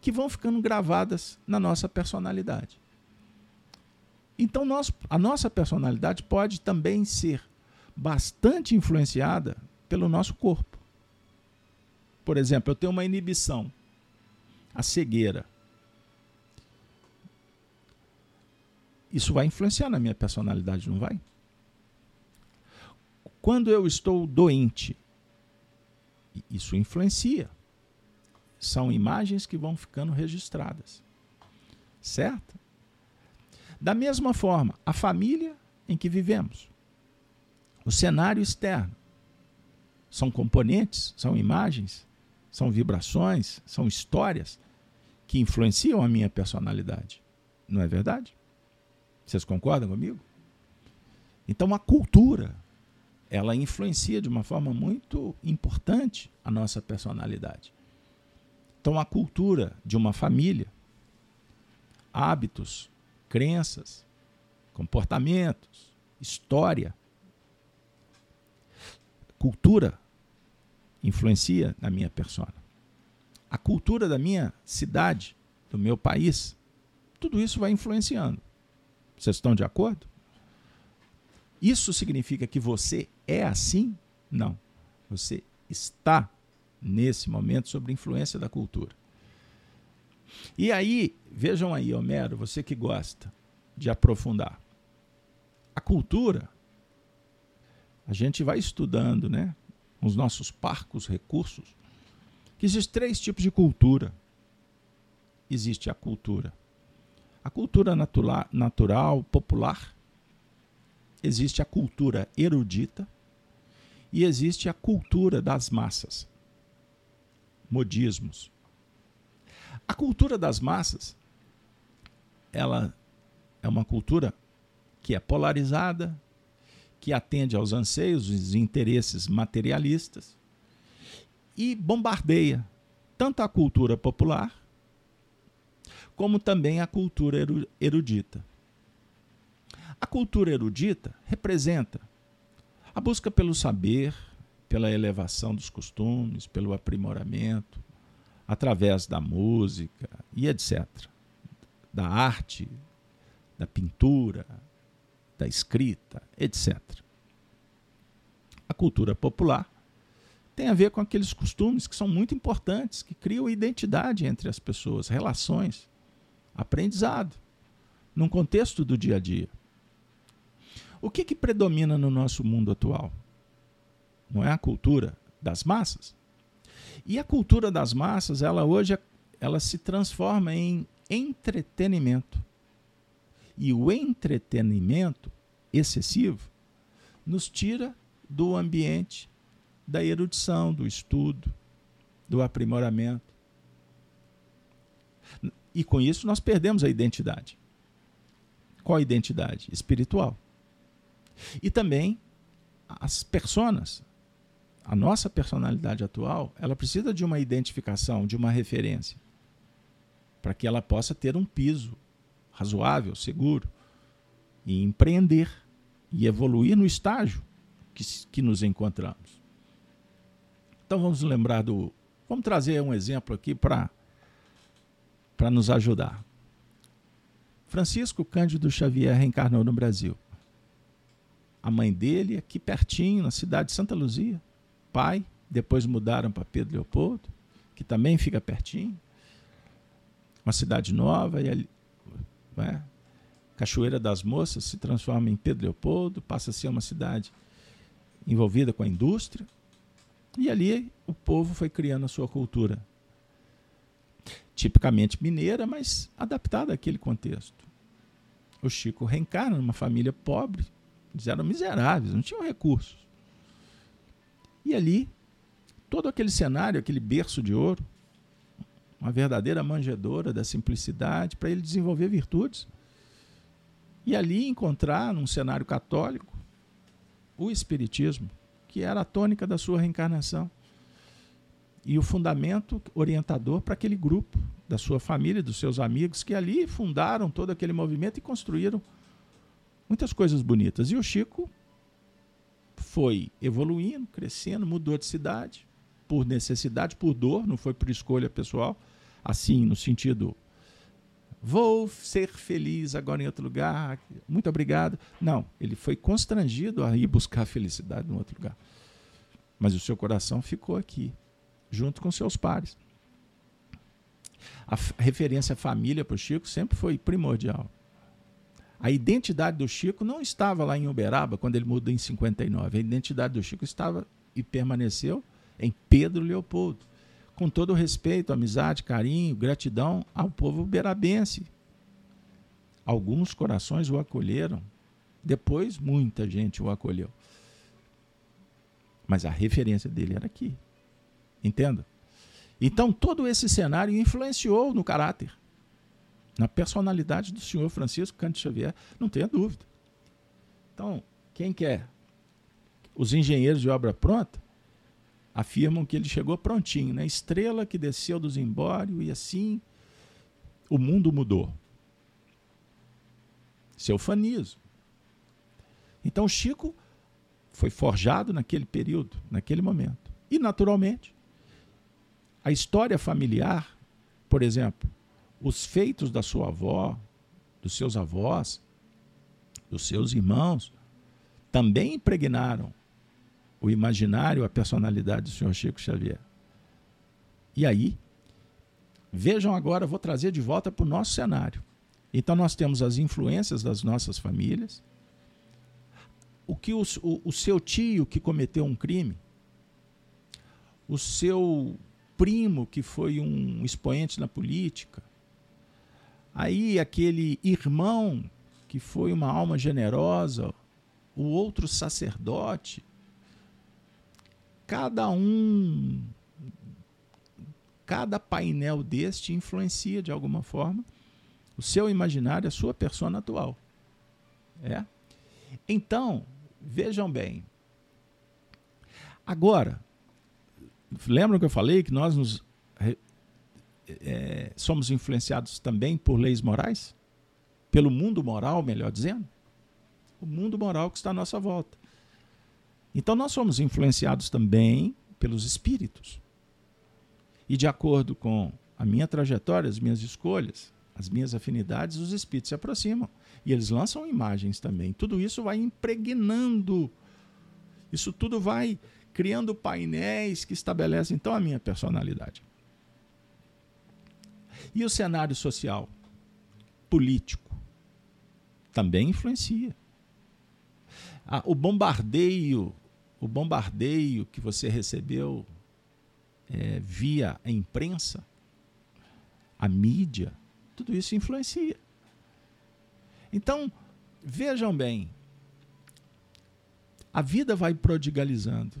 que vão ficando gravadas na nossa personalidade. Então, nós, a nossa personalidade pode também ser bastante influenciada pelo nosso corpo. Por exemplo, eu tenho uma inibição, a cegueira. Isso vai influenciar na minha personalidade, não vai? Quando eu estou doente, isso influencia. São imagens que vão ficando registradas. Certo? Da mesma forma, a família em que vivemos, o cenário externo, são componentes, são imagens, são vibrações, são histórias que influenciam a minha personalidade. Não é verdade? Vocês concordam comigo? Então a cultura, ela influencia de uma forma muito importante a nossa personalidade. Então a cultura de uma família, hábitos, crenças, comportamentos, história, cultura influencia na minha persona. A cultura da minha cidade, do meu país, tudo isso vai influenciando. Vocês estão de acordo? Isso significa que você é assim? Não. Você está nesse momento sob influência da cultura. E aí, vejam aí, Homero, você que gosta de aprofundar. A cultura, a gente vai estudando, né? os nossos parcos recursos, que existem três tipos de cultura. Existe a cultura. A cultura natural, natural popular, existe a cultura erudita e existe a cultura das massas. Modismos. A cultura das massas, ela é uma cultura que é polarizada, que atende aos anseios e interesses materialistas e bombardeia tanto a cultura popular como também a cultura erudita. A cultura erudita representa a busca pelo saber, pela elevação dos costumes, pelo aprimoramento, através da música e etc. Da arte, da pintura, da escrita, etc. A cultura popular tem a ver com aqueles costumes que são muito importantes, que criam identidade entre as pessoas, relações, aprendizado, num contexto do dia a dia. O que, que predomina no nosso mundo atual? Não é a cultura das massas? E a cultura das massas, ela hoje ela se transforma em entretenimento. E o entretenimento excessivo nos tira do ambiente da erudição, do estudo, do aprimoramento. E com isso nós perdemos a identidade. Qual a identidade? Espiritual. E também as personas, a nossa personalidade atual, ela precisa de uma identificação, de uma referência, para que ela possa ter um piso razoável, seguro, e empreender e evoluir no estágio que, que nos encontramos. Então vamos lembrar do. Vamos trazer um exemplo aqui para nos ajudar. Francisco Cândido Xavier reencarnou no Brasil. A mãe dele, aqui pertinho, na cidade de Santa Luzia. Pai, depois mudaram para Pedro Leopoldo, que também fica pertinho. Uma cidade nova, e ali, é, Cachoeira das Moças se transforma em Pedro Leopoldo, passa a ser uma cidade envolvida com a indústria. E ali o povo foi criando a sua cultura. Tipicamente mineira, mas adaptada àquele contexto. O Chico reencarna numa família pobre, eles eram miseráveis, não tinham recursos. E ali, todo aquele cenário, aquele berço de ouro, uma verdadeira manjedora da simplicidade para ele desenvolver virtudes. E ali encontrar, num cenário católico, o Espiritismo, que era a tônica da sua reencarnação. E o fundamento orientador para aquele grupo, da sua família, dos seus amigos, que ali fundaram todo aquele movimento e construíram muitas coisas bonitas. E o Chico foi evoluindo, crescendo, mudou de cidade, por necessidade, por dor, não foi por escolha pessoal, assim, no sentido vou ser feliz agora em outro lugar, muito obrigado. Não, ele foi constrangido a ir buscar a felicidade em outro lugar. Mas o seu coração ficou aqui, junto com seus pares. A referência à família para o Chico sempre foi primordial. A identidade do Chico não estava lá em Uberaba quando ele mudou em 59. A identidade do Chico estava e permaneceu em Pedro Leopoldo. Com todo respeito, amizade, carinho, gratidão ao povo uberabense. Alguns corações o acolheram, depois muita gente o acolheu. Mas a referência dele era aqui. Entenda? Então, todo esse cenário influenciou no caráter, na personalidade do senhor Francisco Cândido Xavier, não tenha dúvida. Então, quem quer? Os engenheiros de obra pronta afirmam que ele chegou prontinho, né? Estrela que desceu do Zimbório e assim o mundo mudou. Seu fanismo. Então, Chico foi forjado naquele período, naquele momento. E, naturalmente, a história familiar, por exemplo, os feitos da sua avó, dos seus avós, dos seus irmãos, também impregnaram o imaginário, a personalidade do senhor Chico Xavier. E aí, vejam agora, vou trazer de volta para o nosso cenário. Então, nós temos as influências das nossas famílias, o que o, o, o seu tio que cometeu um crime, o seu primo que foi um expoente na política, aí aquele irmão que foi uma alma generosa, o outro sacerdote, cada um, cada painel deste influencia de alguma forma o seu imaginário, a sua persona atual. É? Então, vejam bem. Agora, Lembram que eu falei que nós nos, é, somos influenciados também por leis morais? Pelo mundo moral, melhor dizendo? O mundo moral que está à nossa volta. Então nós somos influenciados também pelos espíritos. E de acordo com a minha trajetória, as minhas escolhas, as minhas afinidades, os espíritos se aproximam. E eles lançam imagens também. Tudo isso vai impregnando. Isso tudo vai criando painéis que estabelecem então a minha personalidade. E o cenário social, político, também influencia. Ah, o bombardeio, o bombardeio que você recebeu é, via a imprensa, a mídia, tudo isso influencia. Então, vejam bem, a vida vai prodigalizando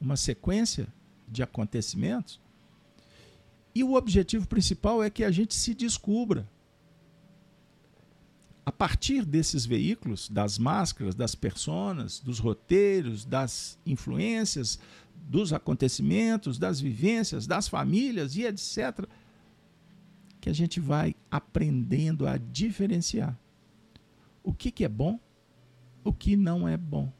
uma sequência de acontecimentos. E o objetivo principal é que a gente se descubra. A partir desses veículos, das máscaras, das personas, dos roteiros, das influências, dos acontecimentos, das vivências, das famílias e etc., que a gente vai aprendendo a diferenciar o que, que é bom, o que não é bom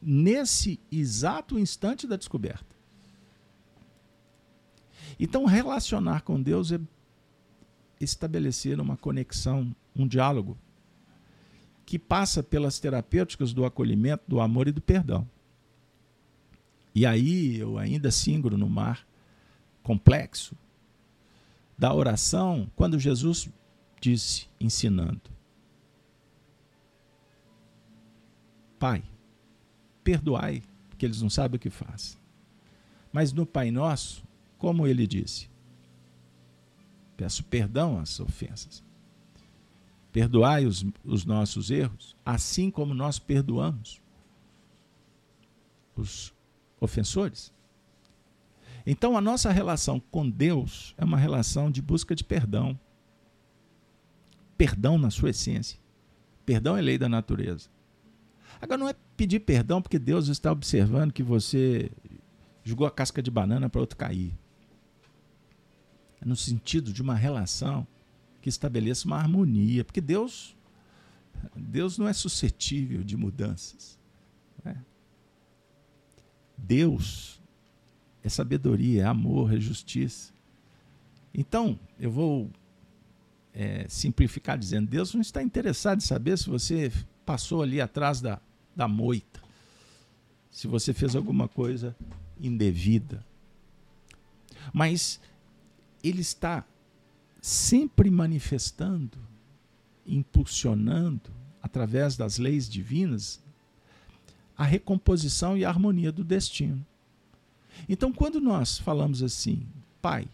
nesse exato instante da descoberta. Então, relacionar com Deus é estabelecer uma conexão, um diálogo, que passa pelas terapêuticas do acolhimento, do amor e do perdão. E aí eu ainda singro no mar complexo da oração, quando Jesus disse, ensinando: Pai, perdoai, porque eles não sabem o que fazem. Mas no Pai Nosso, como ele disse, peço perdão às ofensas. Perdoai os, os nossos erros, assim como nós perdoamos os ofensores. Então, a nossa relação com Deus é uma relação de busca de perdão. Perdão na sua essência. Perdão é lei da natureza. Agora, não é pedir perdão porque Deus está observando que você jogou a casca de banana para outro cair. No sentido de uma relação que estabeleça uma harmonia, porque Deus Deus não é suscetível de mudanças. É? Deus é sabedoria, é amor, é justiça. Então, eu vou é, simplificar dizendo: Deus não está interessado em saber se você passou ali atrás da, da moita, se você fez alguma coisa indevida. Mas Ele está sempre manifestando, impulsionando, através das leis divinas, a recomposição e a harmonia do destino. Então, quando nós falamos assim, Pai,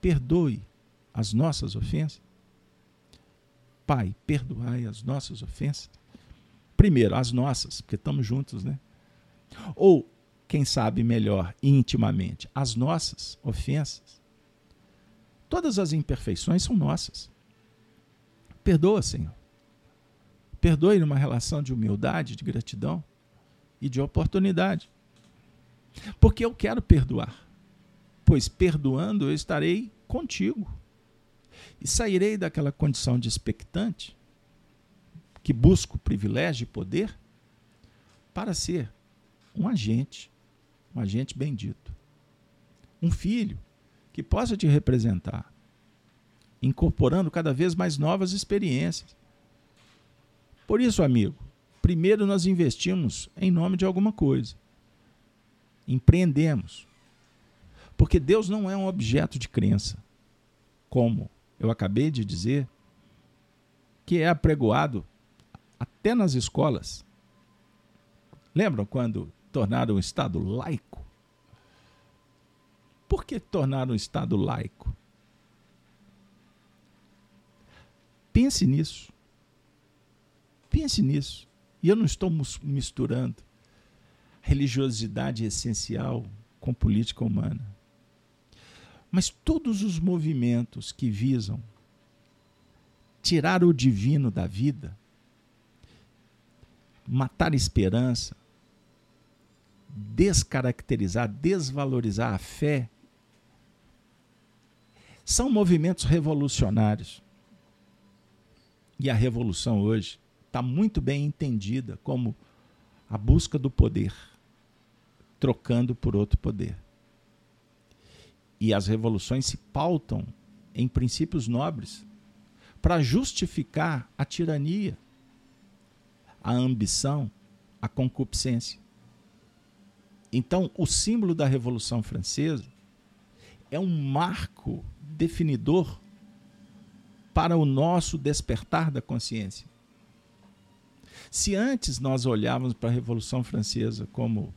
perdoe as nossas ofensas, Pai, perdoai as nossas ofensas. Primeiro, as nossas, porque estamos juntos, né? Ou, quem sabe melhor, intimamente, as nossas ofensas. Todas as imperfeições são nossas. Perdoa, Senhor. Perdoe numa relação de humildade, de gratidão e de oportunidade. Porque eu quero perdoar. Pois perdoando eu estarei contigo. E sairei daquela condição de expectante, que busca o privilégio e poder, para ser um agente, um agente bendito. Um filho que possa te representar, incorporando cada vez mais novas experiências por isso, amigo, primeiro nós investimos em nome de alguma coisa. Empreendemos. Porque Deus não é um objeto de crença, como eu acabei de dizer, que é apregoado até nas escolas. Lembram quando tornaram o Estado laico? Por que tornaram o Estado laico? Pense nisso. Pense nisso. E eu não estou misturando religiosidade essencial com política humana. Mas todos os movimentos que visam tirar o divino da vida, matar a esperança, descaracterizar, desvalorizar a fé, são movimentos revolucionários. E a revolução hoje está muito bem entendida como a busca do poder, trocando por outro poder. E as revoluções se pautam em princípios nobres para justificar a tirania, a ambição, a concupiscência. Então, o símbolo da Revolução Francesa é um marco definidor para o nosso despertar da consciência. Se antes nós olhávamos para a Revolução Francesa como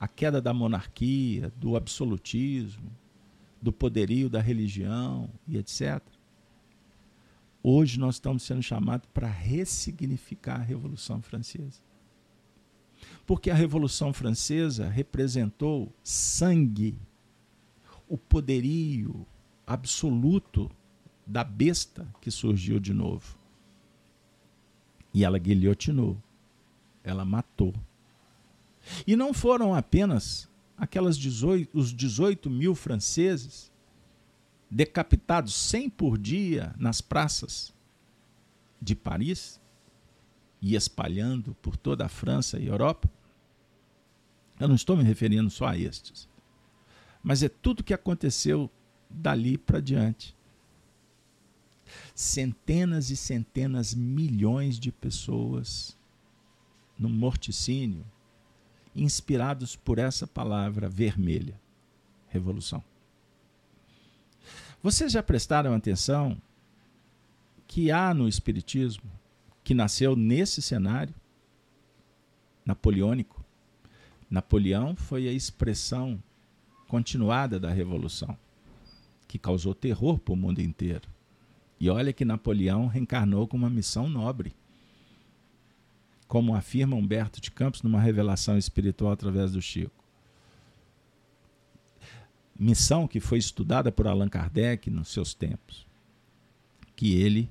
a queda da monarquia, do absolutismo, do poderio da religião e etc., hoje nós estamos sendo chamados para ressignificar a Revolução Francesa. Porque a Revolução Francesa representou sangue, o poderio absoluto da besta que surgiu de novo. E ela guilhotinou. Ela matou. E não foram apenas aquelas 18, os 18 mil franceses decapitados 100 por dia nas praças de Paris e espalhando por toda a França e Europa. Eu não estou me referindo só a estes, mas é tudo que aconteceu dali para diante centenas e centenas, milhões de pessoas no morticínio, inspirados por essa palavra vermelha, revolução. Vocês já prestaram atenção que há no Espiritismo, que nasceu nesse cenário napoleônico? Napoleão foi a expressão continuada da revolução, que causou terror para o mundo inteiro. E olha que Napoleão reencarnou com uma missão nobre. Como afirma Humberto de Campos numa revelação espiritual através do Chico. Missão que foi estudada por Allan Kardec nos seus tempos. Que ele,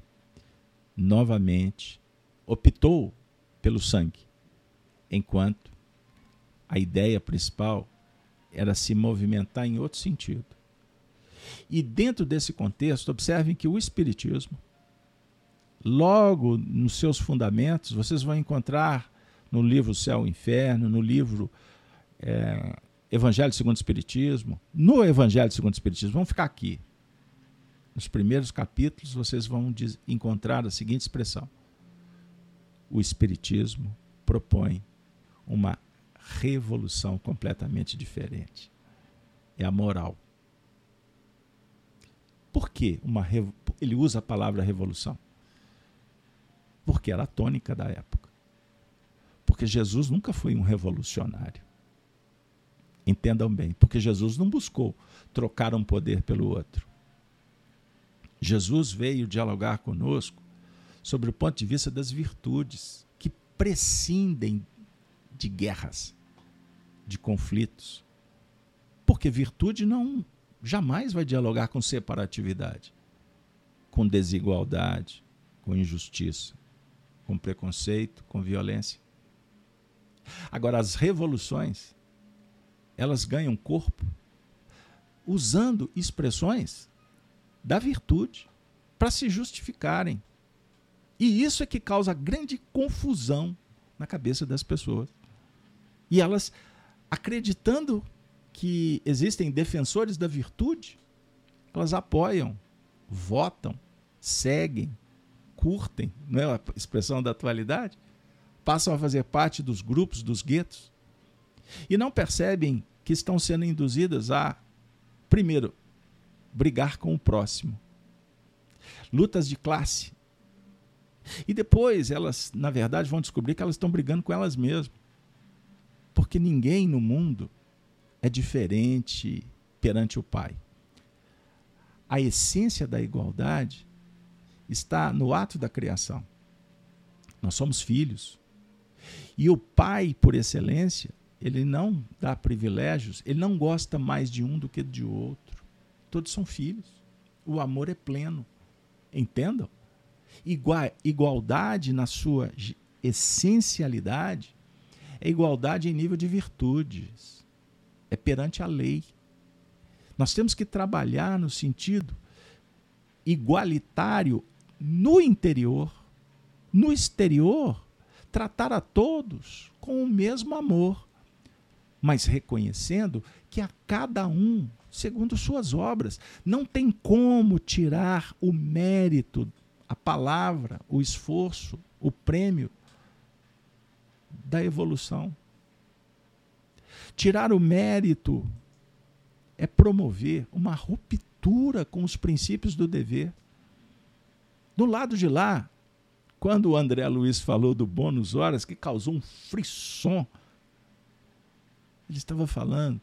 novamente, optou pelo sangue, enquanto a ideia principal era se movimentar em outro sentido e dentro desse contexto, observem que o Espiritismo, logo nos seus fundamentos, vocês vão encontrar no livro Céu e Inferno, no livro é, Evangelho segundo o Espiritismo, no Evangelho segundo o Espiritismo, vamos ficar aqui, nos primeiros capítulos, vocês vão encontrar a seguinte expressão: o Espiritismo propõe uma revolução completamente diferente. É a moral. Por que uma ele usa a palavra revolução? Porque era a tônica da época. Porque Jesus nunca foi um revolucionário. Entendam bem, porque Jesus não buscou trocar um poder pelo outro. Jesus veio dialogar conosco sobre o ponto de vista das virtudes que prescindem de guerras, de conflitos. Porque virtude não jamais vai dialogar com separatividade, com desigualdade, com injustiça, com preconceito, com violência. Agora as revoluções elas ganham corpo usando expressões da virtude para se justificarem. E isso é que causa grande confusão na cabeça das pessoas. E elas, acreditando que existem defensores da virtude, elas apoiam, votam, seguem, curtem, não é a expressão da atualidade? Passam a fazer parte dos grupos, dos guetos. E não percebem que estão sendo induzidas a, primeiro, brigar com o próximo. Lutas de classe. E depois elas, na verdade, vão descobrir que elas estão brigando com elas mesmas. Porque ninguém no mundo é diferente perante o Pai. A essência da igualdade está no ato da criação. Nós somos filhos. E o Pai, por excelência, ele não dá privilégios, ele não gosta mais de um do que de outro. Todos são filhos. O amor é pleno. Entendam? Igual, igualdade na sua essencialidade é igualdade em nível de virtudes. É perante a lei. Nós temos que trabalhar no sentido igualitário no interior. No exterior, tratar a todos com o mesmo amor mas reconhecendo que a cada um segundo suas obras. Não tem como tirar o mérito, a palavra, o esforço, o prêmio da evolução. Tirar o mérito é promover uma ruptura com os princípios do dever. Do lado de lá, quando o André Luiz falou do bônus horas, que causou um frisson ele estava falando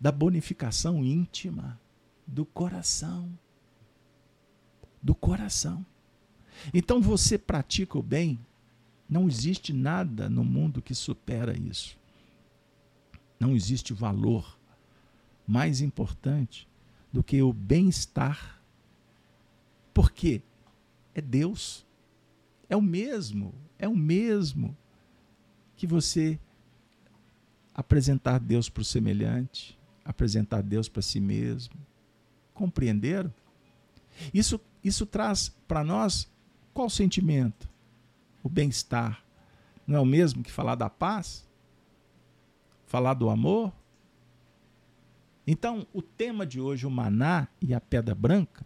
da bonificação íntima do coração. Do coração. Então você pratica o bem, não existe nada no mundo que supera isso. Não existe valor mais importante do que o bem-estar. Porque é Deus. É o mesmo, é o mesmo que você apresentar Deus para o semelhante, apresentar Deus para si mesmo. Compreenderam? Isso, isso traz para nós qual sentimento? O bem-estar. Não é o mesmo que falar da paz? Falar do amor? Então, o tema de hoje, o maná e a pedra branca,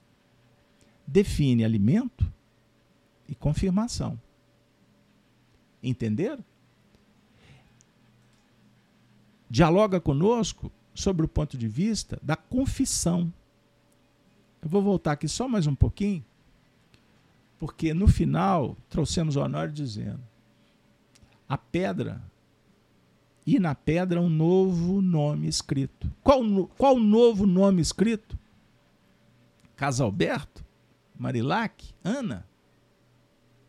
define alimento e confirmação. Entenderam? dialoga conosco sobre o ponto de vista da confissão. Eu vou voltar aqui só mais um pouquinho, porque no final trouxemos o Honório dizendo: a pedra e na pedra um novo nome escrito. Qual, qual novo nome escrito? Casalberto? Marilac? Ana?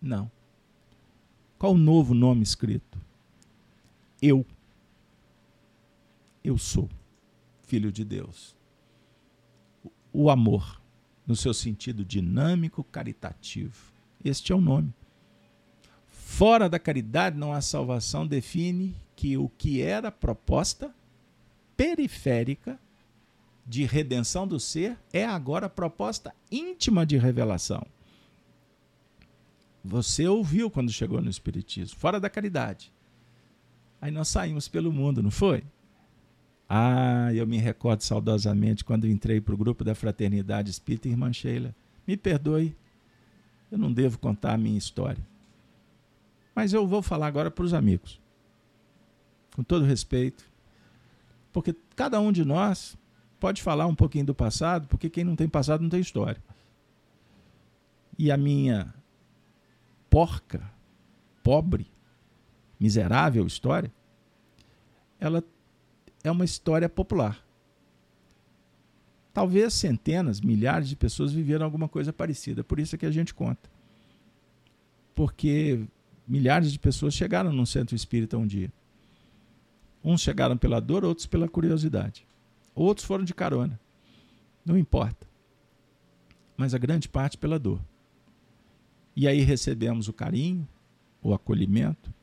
Não. Qual o novo nome escrito? Eu eu sou filho de Deus. O amor, no seu sentido dinâmico, caritativo. Este é o nome. Fora da caridade não há salvação, define que o que era proposta periférica de redenção do ser é agora proposta íntima de revelação. Você ouviu quando chegou no Espiritismo, fora da caridade. Aí nós saímos pelo mundo, não foi? Ah, eu me recordo saudosamente quando entrei para o grupo da Fraternidade Espírita Irmã Sheila. Me perdoe, eu não devo contar a minha história. Mas eu vou falar agora para os amigos, com todo respeito, porque cada um de nós pode falar um pouquinho do passado, porque quem não tem passado não tem história. E a minha porca, pobre, miserável história, ela é uma história popular. Talvez centenas, milhares de pessoas viveram alguma coisa parecida, por isso é que a gente conta. Porque milhares de pessoas chegaram num centro espírita um dia. Uns chegaram pela dor, outros pela curiosidade. Outros foram de carona. Não importa. Mas a grande parte pela dor. E aí recebemos o carinho, o acolhimento,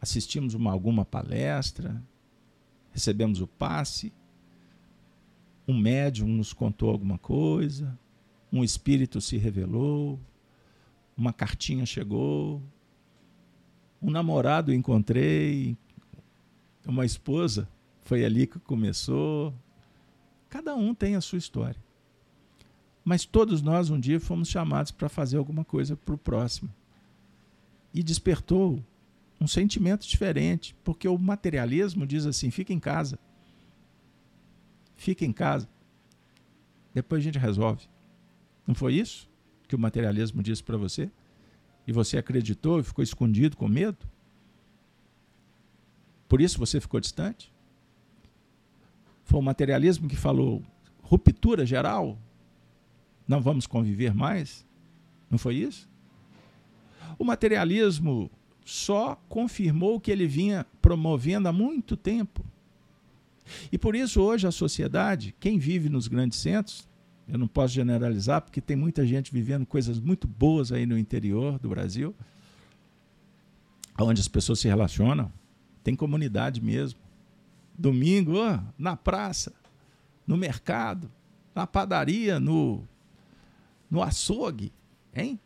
assistimos uma, alguma palestra, recebemos o passe, um médium nos contou alguma coisa, um espírito se revelou, uma cartinha chegou, um namorado encontrei, uma esposa foi ali que começou. Cada um tem a sua história. Mas todos nós um dia fomos chamados para fazer alguma coisa para o próximo. E despertou um sentimento diferente, porque o materialismo diz assim: fica em casa. Fica em casa. Depois a gente resolve. Não foi isso que o materialismo disse para você? E você acreditou e ficou escondido com medo? Por isso você ficou distante? Foi o materialismo que falou ruptura geral, não vamos conviver mais? Não foi isso? O materialismo só confirmou o que ele vinha promovendo há muito tempo. E por isso, hoje, a sociedade, quem vive nos grandes centros, eu não posso generalizar, porque tem muita gente vivendo coisas muito boas aí no interior do Brasil, onde as pessoas se relacionam, tem comunidade mesmo. Domingo, na praça, no mercado, na padaria, no no açougue, hein?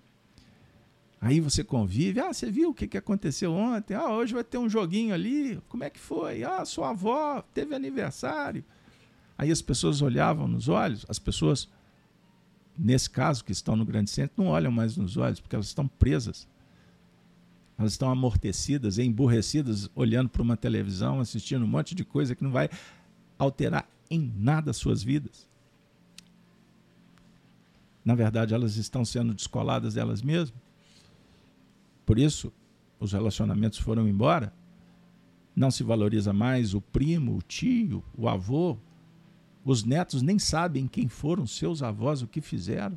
Aí você convive, ah, você viu o que, que aconteceu ontem? Ah, hoje vai ter um joguinho ali, como é que foi? Ah, sua avó teve aniversário. Aí as pessoas olhavam nos olhos, as pessoas, nesse caso, que estão no grande centro, não olham mais nos olhos, porque elas estão presas. Elas estão amortecidas, emburrecidas, olhando para uma televisão, assistindo um monte de coisa que não vai alterar em nada as suas vidas na verdade, elas estão sendo descoladas delas mesmas. Por isso, os relacionamentos foram embora. Não se valoriza mais o primo, o tio, o avô. Os netos nem sabem quem foram seus avós, o que fizeram.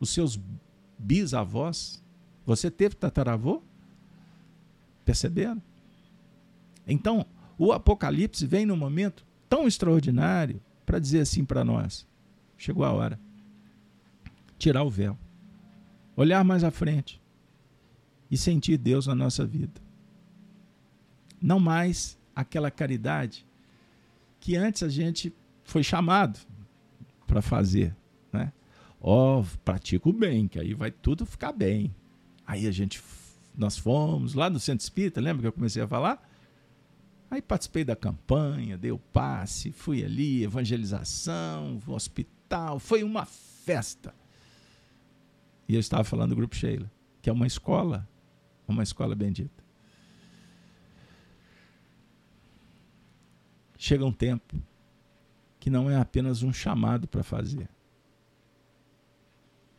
Os seus bisavós. Você teve tataravô? Perceberam? Então, o Apocalipse vem num momento tão extraordinário para dizer assim para nós: chegou a hora tirar o véu, olhar mais à frente e sentir Deus na nossa vida. Não mais aquela caridade que antes a gente foi chamado para fazer, né? Oh, pratico bem, que aí vai tudo ficar bem. Aí a gente nós fomos lá no Centro Espírita, lembra que eu comecei a falar? Aí participei da campanha, dei o passe, fui ali, evangelização, hospital, foi uma festa. E eu estava falando do Grupo Sheila, que é uma escola, uma escola bendita. Chega um tempo que não é apenas um chamado para fazer,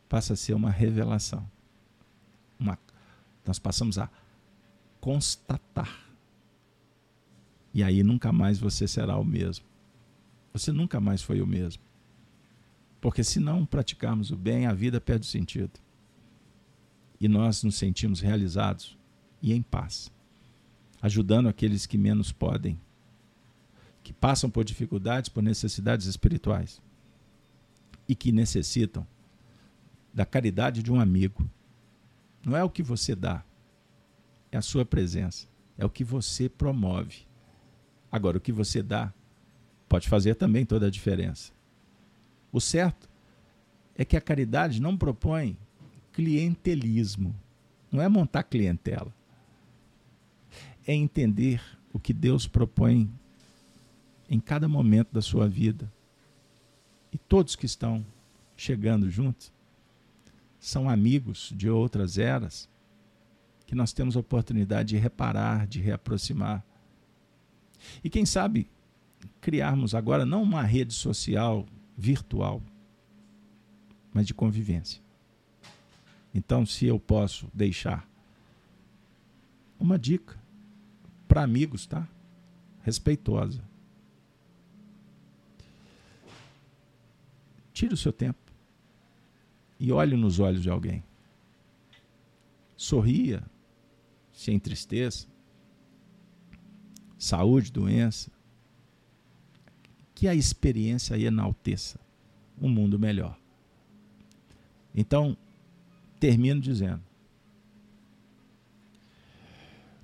passa a ser uma revelação. Uma, nós passamos a constatar. E aí nunca mais você será o mesmo. Você nunca mais foi o mesmo. Porque se não praticarmos o bem, a vida perde sentido. E nós nos sentimos realizados e em paz, ajudando aqueles que menos podem, que passam por dificuldades, por necessidades espirituais e que necessitam da caridade de um amigo. Não é o que você dá, é a sua presença, é o que você promove. Agora, o que você dá pode fazer também toda a diferença. O certo é que a caridade não propõe clientelismo, não é montar clientela. É entender o que Deus propõe em cada momento da sua vida. E todos que estão chegando juntos são amigos de outras eras que nós temos a oportunidade de reparar, de reaproximar. E quem sabe criarmos agora não uma rede social virtual, mas de convivência. Então, se eu posso deixar uma dica para amigos, tá? Respeitosa. Tire o seu tempo e olhe nos olhos de alguém. Sorria, se entristeça. Saúde, doença. Que a experiência enalteça um mundo melhor. Então, termino dizendo: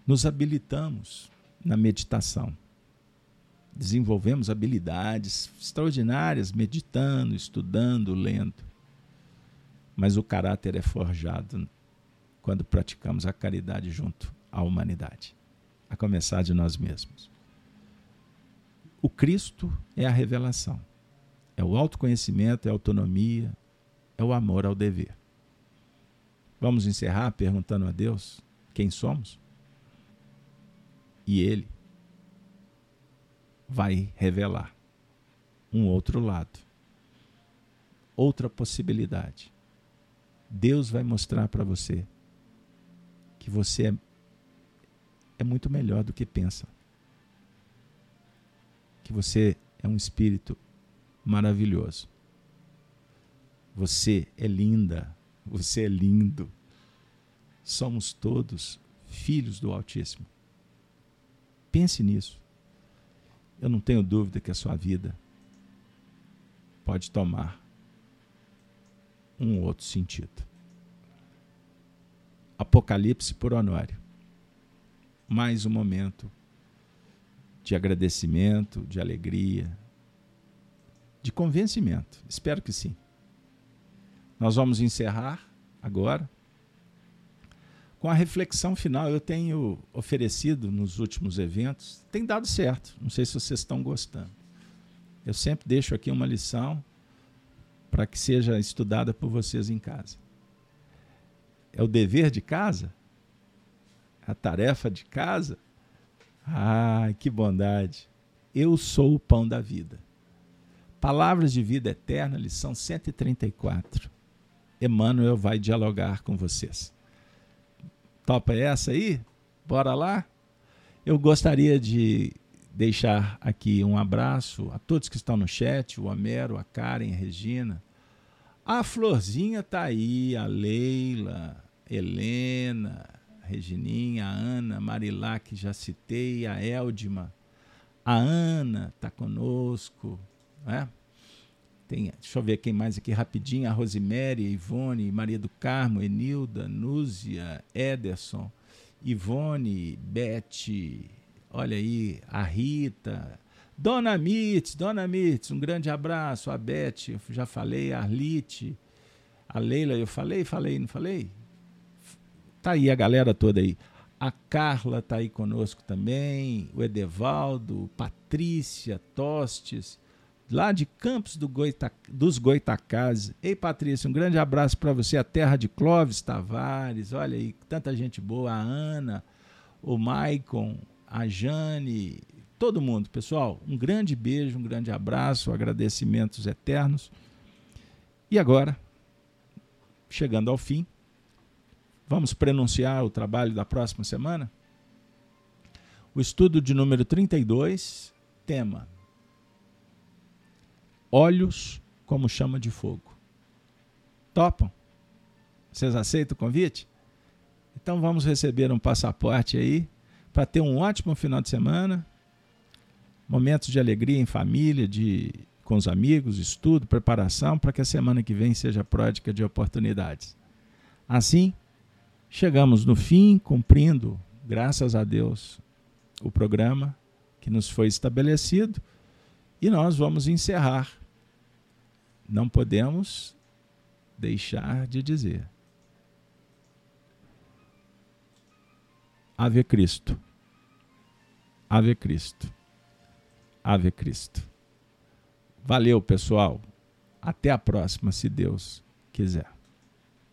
nos habilitamos na meditação. Desenvolvemos habilidades extraordinárias meditando, estudando, lendo. Mas o caráter é forjado quando praticamos a caridade junto à humanidade, a começar de nós mesmos. O Cristo é a revelação, é o autoconhecimento, é a autonomia, é o amor ao dever. Vamos encerrar perguntando a Deus quem somos? E Ele vai revelar um outro lado, outra possibilidade. Deus vai mostrar para você que você é, é muito melhor do que pensa. Que você é um espírito maravilhoso. Você é linda, você é lindo. Somos todos filhos do Altíssimo. Pense nisso. Eu não tenho dúvida que a sua vida pode tomar um outro sentido. Apocalipse por Honório. Mais um momento de agradecimento, de alegria, de convencimento. Espero que sim. Nós vamos encerrar agora com a reflexão final. Eu tenho oferecido nos últimos eventos, tem dado certo. Não sei se vocês estão gostando. Eu sempre deixo aqui uma lição para que seja estudada por vocês em casa. É o dever de casa? A tarefa de casa? Ai, que bondade! Eu sou o pão da vida. Palavras de vida eterna, lição 134. Emmanuel vai dialogar com vocês. Topa essa aí? Bora lá? Eu gostaria de deixar aqui um abraço a todos que estão no chat, o Homero, a Karen, a Regina. A Florzinha tá aí, a Leila, Helena, a Regininha, a Ana, Marilá, que já citei, a Eldima, a Ana tá conosco, né? Tem, deixa eu ver quem mais aqui rapidinho. A Rosemary, a Ivone, Maria do Carmo, Enilda, Núzia, Ederson, Ivone, Beth, olha aí, a Rita, Dona Mitz, Dona Mitz, um grande abraço. A Beth, eu já falei, a Arlite, a Leila, eu falei, falei, não falei? Tá aí a galera toda aí. A Carla tá aí conosco também, o Edevaldo, Patrícia, Tostes, lá de Campos do Goita, dos Goitacazes. Ei, Patrícia, um grande abraço para você, a terra de Clóvis Tavares, olha aí, tanta gente boa, a Ana, o Maicon, a Jane, todo mundo. Pessoal, um grande beijo, um grande abraço, agradecimentos eternos. E agora, chegando ao fim, vamos prenunciar o trabalho da próxima semana? O estudo de número 32, tema olhos como chama de fogo. Topam? Vocês aceitam o convite? Então vamos receber um passaporte aí para ter um ótimo final de semana, momentos de alegria em família, de com os amigos, estudo, preparação para que a semana que vem seja pródica de oportunidades. Assim, chegamos no fim, cumprindo, graças a Deus, o programa que nos foi estabelecido e nós vamos encerrar não podemos deixar de dizer: Ave Cristo, Ave Cristo, Ave Cristo. Valeu, pessoal. Até a próxima, se Deus quiser.